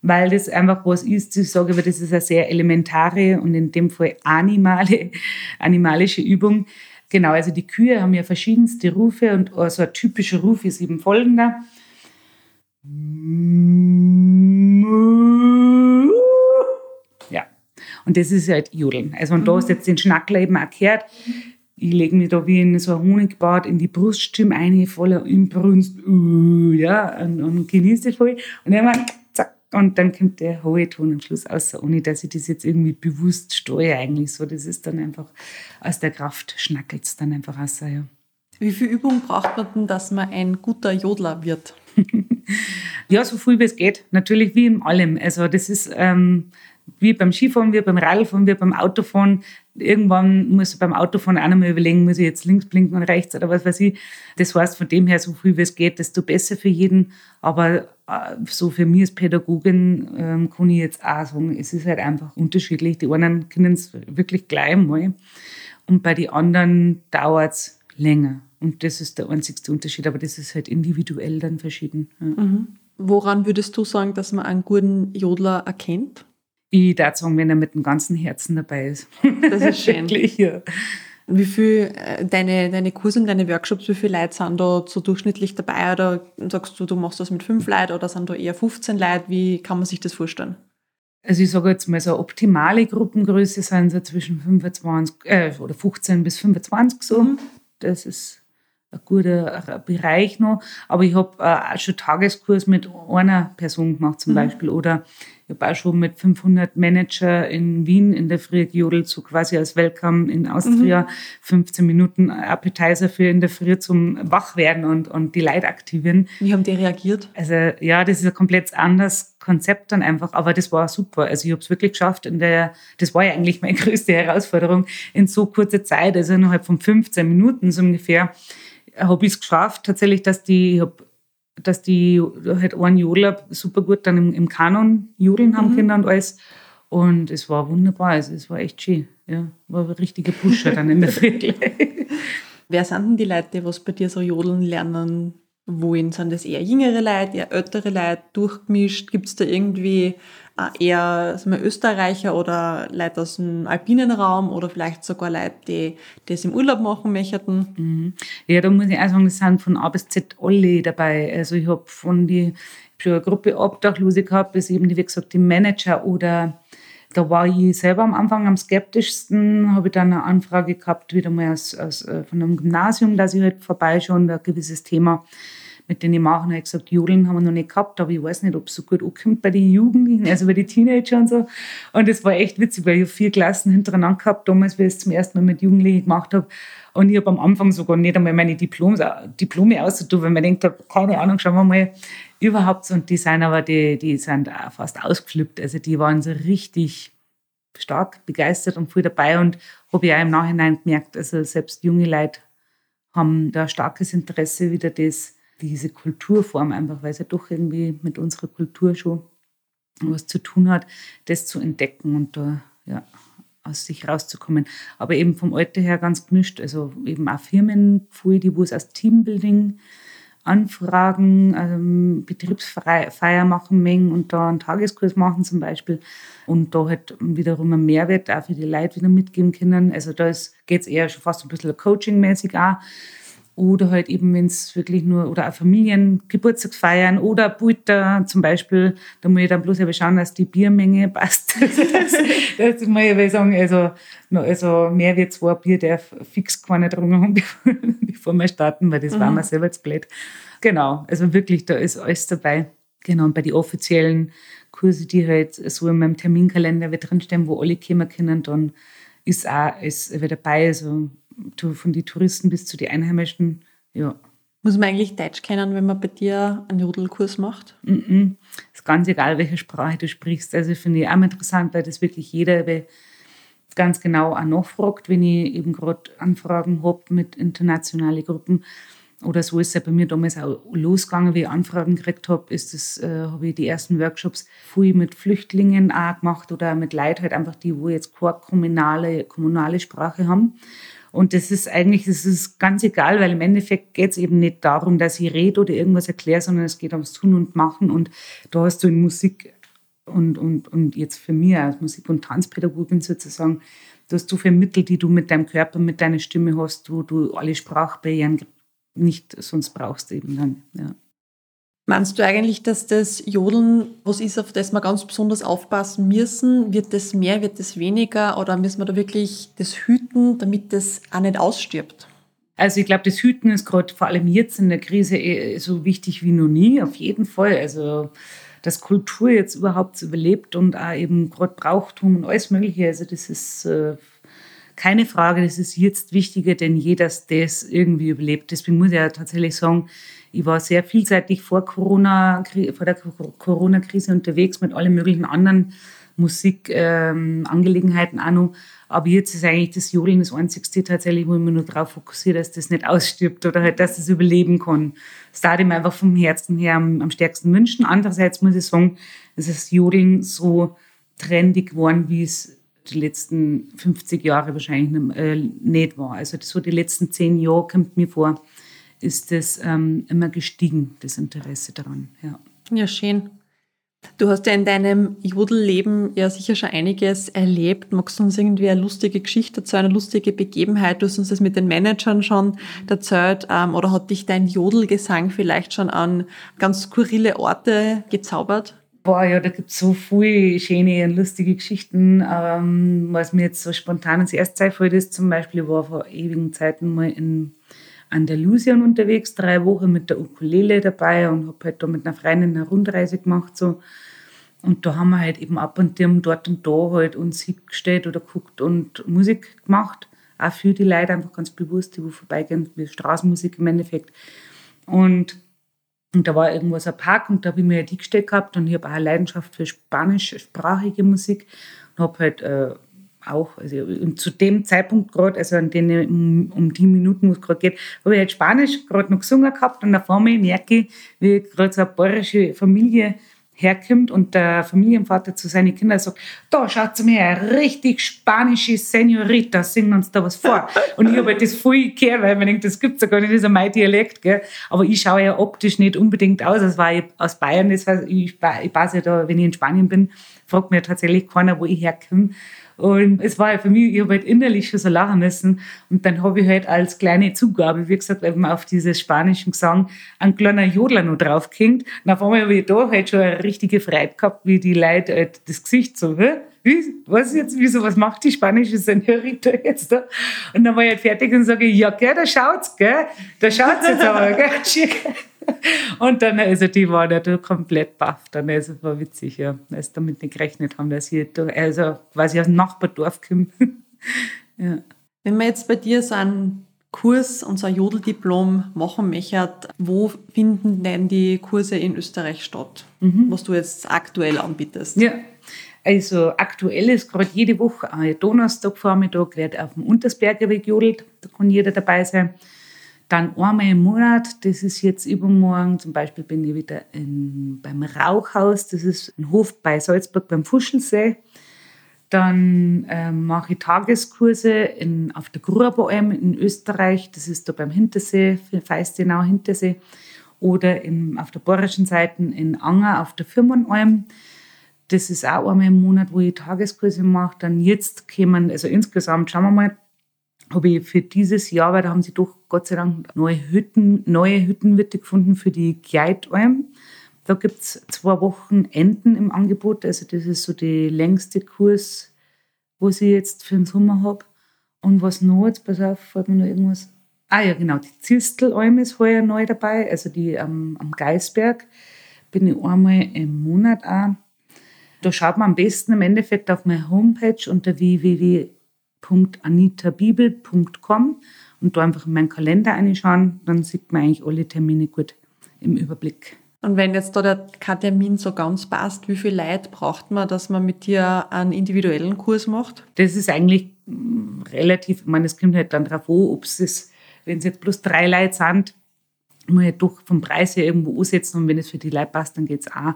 Weil das einfach was ist, ich sage aber, das ist eine sehr elementare und in dem Fall animale, animalische Übung. Genau, also die Kühe haben ja verschiedenste Rufe und so ein typischer Ruf ist eben folgender. Ja, und das ist halt Jodeln. Also, und da hast du jetzt den Schnackler eben gehört. Ich lege mich da wie in so ein Honigbad in die Bruststimme ein, voller Inbrunst, uh, ja, und, und genieße voll. Und dann zack, und dann kommt der hohe Ton am Schluss raus, ohne dass ich das jetzt irgendwie bewusst steuere eigentlich so. Das ist dann einfach, aus der Kraft schnackelt es dann einfach raus, ja. Wie viel Übung braucht man denn, dass man ein guter Jodler wird? ja, so viel wie es geht. Natürlich wie in allem. Also das ist ähm, wie beim Skifahren, wie beim Radfahren, wie beim Autofahren. Irgendwann muss ich beim Autofahren auch nochmal überlegen, muss ich jetzt links blinken oder rechts oder was weiß ich. Das heißt, von dem her, so viel wie es geht, desto besser für jeden. Aber äh, so für mich als Pädagogin ähm, kann ich jetzt auch sagen, es ist halt einfach unterschiedlich. Die einen können es wirklich gleich mal und bei den anderen dauert es länger. Und das ist der einzigste Unterschied, aber das ist halt individuell dann verschieden. Ja. Mhm. Woran würdest du sagen, dass man einen guten Jodler erkennt? Ich darf sagen, wenn er mit dem ganzen Herzen dabei ist. Das ist schön. Wirklich, ja. Wie viel, äh, deine, deine Kurse und deine Workshops, wie viele Leute sind da so durchschnittlich dabei? Oder sagst du, du machst das mit fünf Leuten oder sind da eher 15 Leute? Wie kann man sich das vorstellen? Also ich sage jetzt mal so, optimale Gruppengröße sind so zwischen 25 äh, oder 15 bis 25 so. Mhm. Das ist ein guter Bereich noch. Aber ich habe äh, auch schon Tageskurs mit einer Person gemacht zum mhm. Beispiel. Oder ich habe auch schon mit 500 Manager in Wien in der Früh gejodelt, so quasi als Welcome in Austria. Mhm. 15 Minuten Appetizer für in der Früh zum Wachwerden und, und die Leute aktivieren. Wie haben die reagiert? Also ja, das ist ein komplett anderes Konzept dann einfach, aber das war super. Also ich habe es wirklich geschafft in der, das war ja eigentlich meine größte Herausforderung in so kurzer Zeit, also innerhalb von 15 Minuten so ungefähr, habe ich es geschafft, tatsächlich, dass die, dass die halt einen Jodler super gut dann im, im Kanon jodeln haben mhm. können und alles. Und es war wunderbar, also es war echt schön. Ja, war ein richtiger Pusher dann in der Früh. Wer sind denn die Leute, die was bei dir so jodeln lernen wollen? Sind das eher jüngere Leute, eher ältere Leute, durchgemischt? Gibt es da irgendwie eher sagen wir, Österreicher oder Leute aus dem alpinen Raum oder vielleicht sogar Leute, die das im Urlaub machen möchten. Mhm. Ja, da muss ich auch sagen, es sind von A bis Z alle dabei. Also ich habe von die schon eine Gruppe Obdachlose gehabt, bis eben, die, wie gesagt, die Manager oder da war ich selber am Anfang am skeptischsten, habe ich dann eine Anfrage gehabt, wieder mal aus, aus, äh, von einem Gymnasium, dass ich halt vorbeischaue, ein gewisses Thema mit denen ich mache. Und ich gesagt, Jodeln haben wir noch nicht gehabt, aber ich weiß nicht, ob es so gut ankommt bei den Jugendlichen, also bei den Teenager und so. Und das war echt witzig, weil ich vier Klassen hintereinander gehabt, damals, wie ich es zum ersten Mal mit Jugendlichen gemacht habe. Und ich habe am Anfang sogar nicht einmal meine Diplom, Diplome ausgetan, weil man denkt, keine Ahnung, schauen wir mal überhaupt. Und die sind aber, die, die sind fast ausgeflippt. Also die waren so richtig stark begeistert und viel dabei und habe ich auch im Nachhinein gemerkt, also selbst junge Leute haben da starkes Interesse wieder das, diese Kulturform einfach, weil es ja doch irgendwie mit unserer Kultur schon was zu tun hat, das zu entdecken und da ja, aus sich rauszukommen. Aber eben vom Alter her ganz gemischt. Also eben auch Firmen, die wo es aus Teambuilding anfragen, ähm, Betriebsfeier machen mengen und da einen Tageskurs machen zum Beispiel und da halt wiederum einen Mehrwert auch für die Leute wieder mitgeben können. Also da geht es eher schon fast ein bisschen coachingmäßig auch oder halt eben, wenn es wirklich nur, oder auch Familien, Geburtstagsfeiern oder Butter zum Beispiel, da muss ich dann bloß aber schauen, dass die Biermenge passt. das, das muss ich aber sagen, also, also mehr wie zwei Bier darf fix keiner drum haben, bevor, bevor wir starten, weil das mhm. war mir selber zu blöd. Genau, also wirklich, da ist alles dabei. Genau, und bei den offiziellen Kurse, die halt so in meinem Terminkalender drinstehen, wo alle kommen können, dann ist auch alles dabei. Also von den Touristen bis zu den Einheimischen, ja. Muss man eigentlich Deutsch kennen, wenn man bei dir einen Jodelkurs macht? Mm -mm. Ist ganz egal, welche Sprache du sprichst. Also finde ich auch interessant, weil das wirklich jeder ganz genau auch nachfragt, wenn ich eben gerade Anfragen habe mit internationalen Gruppen. Oder so ist es ja bei mir damals auch losgegangen, wie ich Anfragen gekriegt habe, ist das, äh, habe ich die ersten Workshops viel mit Flüchtlingen auch gemacht oder mit Leuten halt einfach die, wo jetzt keine kommunale, kommunale Sprache haben. Und das ist eigentlich, das ist ganz egal, weil im Endeffekt geht es eben nicht darum, dass ich rede oder irgendwas erkläre, sondern es geht ums Tun und Machen. Und da hast du in Musik und, und, und jetzt für mich als Musik- und Tanzpädagogin sozusagen, du hast so viele Mittel, die du mit deinem Körper, mit deiner Stimme hast, wo du alle Sprachbarrieren nicht sonst brauchst eben dann. Ja. Meinst du eigentlich, dass das Jodeln was ist, auf das wir ganz besonders aufpassen müssen? Wird das mehr, wird das weniger oder müssen wir da wirklich das hüten, damit das auch nicht ausstirbt? Also ich glaube, das Hüten ist gerade vor allem jetzt in der Krise eh so wichtig wie noch nie, auf jeden Fall. Also dass Kultur jetzt überhaupt überlebt und auch eben gerade Brauchtum und alles Mögliche. Also das ist äh, keine Frage, das ist jetzt wichtiger denn je, dass das irgendwie überlebt. Deswegen muss ich ja tatsächlich sagen, ich war sehr vielseitig vor Corona, vor der Corona-Krise unterwegs mit allen möglichen anderen Musikangelegenheiten ähm, auch noch. Aber jetzt ist eigentlich das Jodeln das einzigste tatsächlich, wo ich mich nur darauf fokussiere, dass das nicht ausstirbt oder halt, dass das überleben kann. Das darf ich mir einfach vom Herzen her am, am stärksten wünschen. Andererseits muss ich sagen, dass das Jodeln so trendig geworden, wie es die letzten 50 Jahre wahrscheinlich nicht, äh, war. Also so die letzten zehn Jahre kommt mir vor, ist das ähm, immer gestiegen, das Interesse daran. Ja. ja, schön. Du hast ja in deinem Jodelleben ja sicher schon einiges erlebt. Magst du uns irgendwie eine lustige Geschichte erzählen, eine lustige Begebenheit? Du hast uns das mit den Managern schon erzählt. Ähm, oder hat dich dein Jodelgesang vielleicht schon an ganz skurrile Orte gezaubert? Boah, ja, da gibt es so viele schöne und lustige Geschichten. Ähm, was mir jetzt so spontan ins erste einfällt, ist zum Beispiel, ich war vor ewigen Zeiten mal in Andalusien unterwegs, drei Wochen mit der Ukulele dabei und habe halt da mit einer Freundin eine Rundreise gemacht. So. Und da haben wir halt eben ab und zu dort und da halt uns hingestellt oder guckt und Musik gemacht. Auch für die Leute einfach ganz bewusst, die wo vorbeigehen, wie Straßenmusik im Endeffekt. Und, und da war irgendwo so ein Park und da habe ich mir die gestellt gehabt und ich habe auch eine Leidenschaft für spanischsprachige Musik. Und habe halt äh, auch, also zu dem Zeitpunkt gerade, also an denen, um, um die Minuten, wo es gerade geht, habe ich halt Spanisch gerade noch gesungen gehabt. Und auf einmal merke ich, wie gerade so eine bayerische Familie herkommt und der Familienvater zu seinen Kindern sagt, da schaut zu mir, richtig spanische Senorita, singen uns da was vor. Und ich habe halt das voll gehört, weil man denkt, das gibt es ja gar nicht, das ist ja mein Dialekt, gell. Aber ich schaue ja optisch nicht unbedingt aus, als war ich aus Bayern, das heißt, ich, ich weiß ja da, wenn ich in Spanien bin, fragt mir tatsächlich keiner, wo ich herkomme. Und es war für mich, ich habe halt innerlich schon so lachen müssen. Und dann habe ich halt als kleine Zugabe, wie gesagt, eben auf dieses spanischen Gesang einen kleinen Jodler noch draufgehängt. Und auf einmal habe ich da halt schon eine richtige Freude gehabt, wie die Leute halt das Gesicht so, hä? Wie, was jetzt, wieso, was macht die spanische Senorita jetzt da? Und dann war ich halt fertig und sage, ja, gell, da schaut's, gell, da schaut's jetzt aber, gell, Und dann, also die waren ja komplett baff. Dann, also war witzig, ja, als damit nicht gerechnet haben, dass da, also quasi aus dem Nachbardorf komme. ja. Wenn man jetzt bei dir so einen Kurs und so ein Jodeldiplom machen möchte, wo finden denn die Kurse in Österreich statt, mhm. was du jetzt aktuell anbietest? Ja, also aktuell ist gerade jede Woche ein Donnerstagvormittag wird auf dem Untersberger gejodelt, da kann jeder dabei sein. Dann einmal im Monat, das ist jetzt übermorgen, zum Beispiel bin ich wieder in, beim Rauchhaus, das ist ein Hof bei Salzburg beim Fuschelsee. Dann ähm, mache ich Tageskurse in, auf der Gruberalm in Österreich, das ist da beim Hintersee, Feistenau Hintersee. Oder in, auf der bayerischen Seite in Anger auf der Firmenalm. Das ist auch einmal im Monat, wo ich Tageskurse mache. Dann jetzt kämen, also insgesamt, schauen wir mal, habe ich für dieses Jahr, weil da haben sie doch Gott sei Dank neue Hütten, neue Hüttenwirte gefunden für die Gleitalm. Da gibt es zwei Wochen Enden im Angebot. Also das ist so der längste Kurs, wo ich jetzt für den Sommer habe. Und was noch, jetzt pass auf, fällt mir noch irgendwas. Ah ja, genau, die Zistelalm ist heuer neu dabei, also die am, am Geisberg. Bin ich einmal im Monat auch. Da schaut man am besten im Endeffekt auf meine Homepage unter www www.anitabibel.com und da einfach in meinen Kalender reinschauen, dann sieht man eigentlich alle Termine gut im Überblick. Und wenn jetzt da der kein Termin so ganz passt, wie viel Leid braucht man, dass man mit dir einen individuellen Kurs macht? Das ist eigentlich mm, relativ, ich meine, es kommt halt dann darauf an, ob es ist, wenn es jetzt plus drei Leute sind, muss ich doch vom Preis her irgendwo ansetzen und wenn es für die Leute passt, dann geht es auch.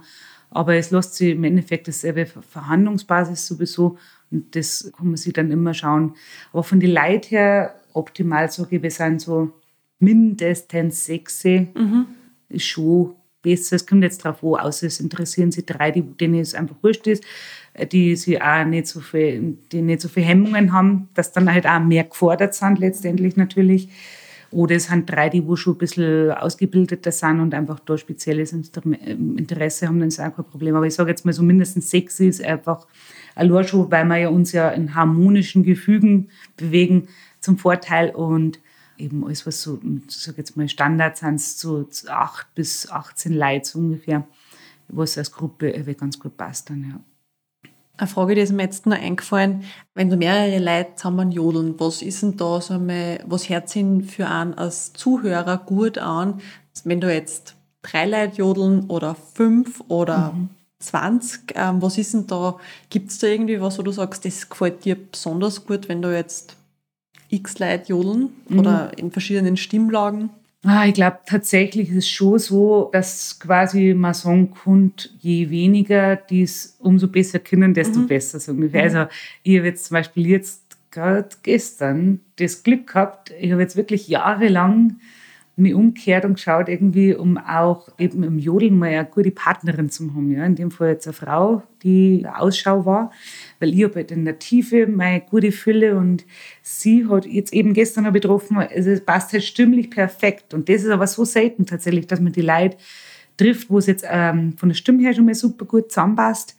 Aber es lässt sich im Endeffekt dasselbe Verhandlungsbasis sowieso und das kann man sich dann immer schauen. Aber von den Leuten her, optimal sage ich, wir sind so mindestens sechs, mhm. ist schon besser. Es kommt jetzt darauf an, außer es interessieren sich drei, die, denen es einfach wurscht ist, die sie auch nicht so viel, die nicht so viel Hemmungen haben, dass dann halt auch mehr gefordert sind letztendlich natürlich. Oder es sind drei, die wo schon ein bisschen ausgebildeter sind und einfach da spezielles Interesse haben, dann ist auch kein Problem. Aber ich sage jetzt mal so mindestens sechs ist einfach allein schon, weil wir ja uns ja in harmonischen Gefügen bewegen zum Vorteil und eben alles, was so, sag jetzt mal Standard sind, so acht bis 18 Leute ungefähr, was als Gruppe ganz gut passt dann, ja. Eine Frage, die ist mir jetzt noch eingefallen. Wenn du mehrere Leute zusammen jodeln, was ist denn da, so mal, was hört sich für einen als Zuhörer gut an, wenn du jetzt drei Leute jodeln oder fünf oder mhm. 20, ähm, was ist denn da, gibt es da irgendwie was, wo du sagst, das gefällt dir besonders gut, wenn du jetzt x Leute jodeln mhm. oder in verschiedenen Stimmlagen? Ah, ich glaube tatsächlich ist es schon so, dass quasi man sagen kann, je weniger dies, umso besser können, desto mhm. besser so ungefähr. Mhm. Also ich habe jetzt zum Beispiel jetzt gerade gestern das Glück gehabt, ich habe jetzt wirklich jahrelang mich umgekehrt und geschaut, irgendwie, um auch eben im Jodeln mal eine gute Partnerin zu haben. Ja? In dem Fall jetzt eine Frau, die Ausschau war, weil ich habe halt in der Tiefe meine gute Fülle und sie hat jetzt eben gestern noch betroffen, also es passt halt stimmlich perfekt. Und das ist aber so selten tatsächlich, dass man die Leute trifft, wo es jetzt ähm, von der Stimme her schon mal super gut zusammenpasst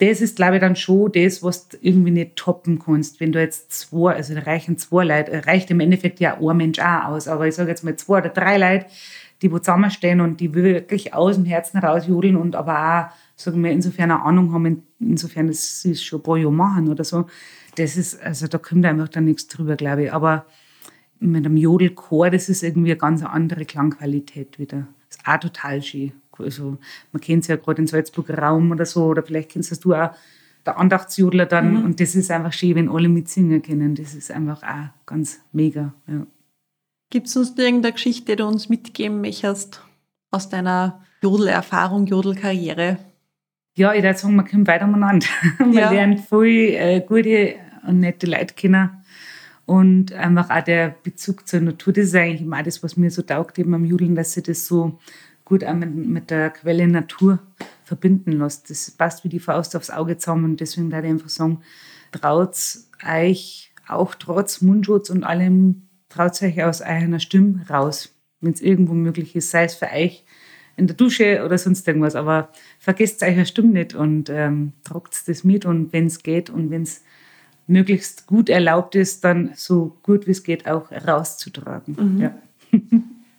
das ist, glaube ich, dann schon das, was du irgendwie nicht toppen kannst. Wenn du jetzt zwei, also da reichen zwei Leute, reicht im Endeffekt ja ein Mensch auch aus, aber ich sage jetzt mal zwei oder drei Leute, die wo zusammenstehen und die wirklich aus dem Herzen rausjodeln und aber auch, sagen wir, insofern eine Ahnung haben, insofern dass sie es schon ein paar Jahre machen oder so. Das ist, also da kommt einfach dann nichts drüber, glaube ich. Aber mit einem Jodelchor, das ist irgendwie eine ganz andere Klangqualität wieder. Das ist auch total schön. Also man kennt es ja gerade in Salzburger Raum oder so, oder vielleicht kennst du auch der Andachtsjodler dann. Mhm. Und das ist einfach schön, wenn alle mitsingen können. Das ist einfach auch ganz mega. Ja. Gibt es uns irgendeine Geschichte, die du uns mitgeben möchtest aus deiner Jodelerfahrung, Jodelkarriere? Ja, ich würde sagen, man kommt weiter miteinander. man ja. lernt viel äh, gute und nette Leute kennen. Und einfach auch der Bezug zur Natur, das ist eigentlich immer das, was mir so taugt, eben am Judeln, dass sie das so gut auch mit, mit der Quelle Natur verbinden lässt. Das passt wie die Faust aufs Auge zusammen und deswegen würde ich einfach sagen, traut euch auch trotz Mundschutz und allem, traut euch aus einer Stimme raus, wenn es irgendwo möglich ist, sei es für euch in der Dusche oder sonst irgendwas, aber vergesst eure Stimme nicht und ähm, tragt das mit und wenn es geht und wenn es möglichst gut erlaubt ist, dann so gut wie es geht auch rauszutragen. Mhm. Ja.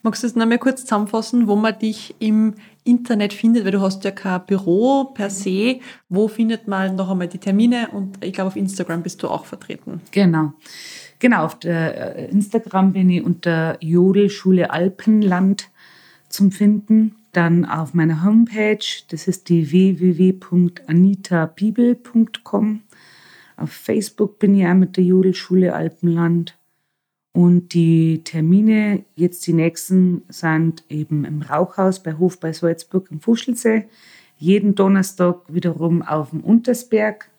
Magst du es nochmal kurz zusammenfassen, wo man dich im Internet findet? Weil du hast ja kein Büro per se. Wo findet man noch einmal die Termine? Und ich glaube, auf Instagram bist du auch vertreten. Genau. Genau, auf der äh, Instagram bin ich unter Jodelschule Alpenland zum Finden. Dann auf meiner Homepage, das ist die www.anitabibel.com. Auf Facebook bin ich auch mit der Jodelschule Alpenland. Und die Termine, jetzt die nächsten, sind eben im Rauchhaus bei Hof bei Salzburg im Fuschelsee. Jeden Donnerstag wiederum auf dem Untersberg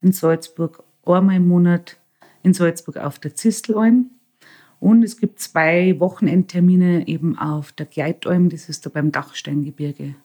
in Salzburg, einmal im Monat in Salzburg auf der Zistelalm. Und es gibt zwei Wochenendtermine eben auf der Gleitalm, das ist da beim Dachsteingebirge.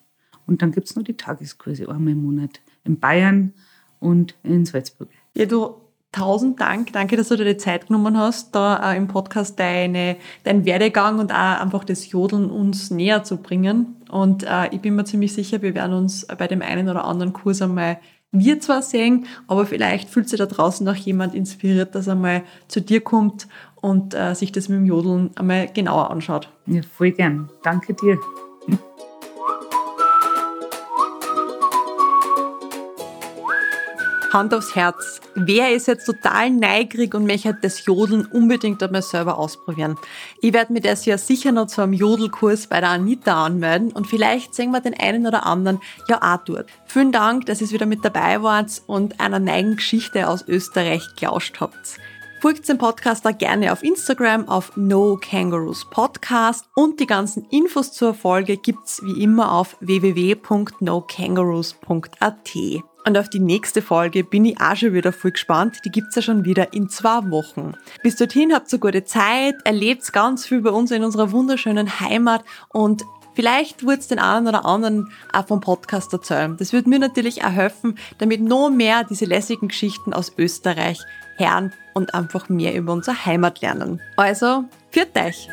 Und dann gibt es noch die Tageskurse einmal im Monat in Bayern und in Salzburg. Ja, du tausend Dank. Danke, dass du dir die Zeit genommen hast, da äh, im Podcast deine, deinen Werdegang und auch einfach das Jodeln uns näher zu bringen. Und äh, ich bin mir ziemlich sicher, wir werden uns bei dem einen oder anderen Kurs einmal wir zwar sehen, aber vielleicht fühlt sich da draußen noch jemand inspiriert, dass er mal zu dir kommt und äh, sich das mit dem Jodeln einmal genauer anschaut. Ja, voll gern. Danke dir. Hand aufs Herz. Wer ist jetzt total neugierig und möchte das Jodeln unbedingt einmal selber ausprobieren? Ich werde mir das ja sicher noch zu einem Jodelkurs bei der Anita anmelden und vielleicht sehen wir den einen oder anderen ja auch dort. Vielen Dank, dass ihr wieder mit dabei wart und einer neigen Geschichte aus Österreich gelauscht habt. Folgt dem Podcast da gerne auf Instagram auf No Kangaroos Podcast und die ganzen Infos zur Folge gibt's wie immer auf www.nokangaroos.at. Und auf die nächste Folge bin ich auch schon wieder voll gespannt. Die gibt's ja schon wieder in zwei Wochen. Bis dorthin habt ihr gute Zeit, erlebt ganz viel bei uns in unserer wunderschönen Heimat und Vielleicht wird's den einen oder anderen auch vom Podcast erzählen. Das würde mir natürlich auch helfen, damit noch mehr diese lässigen Geschichten aus Österreich hören und einfach mehr über unsere Heimat lernen. Also, führt euch!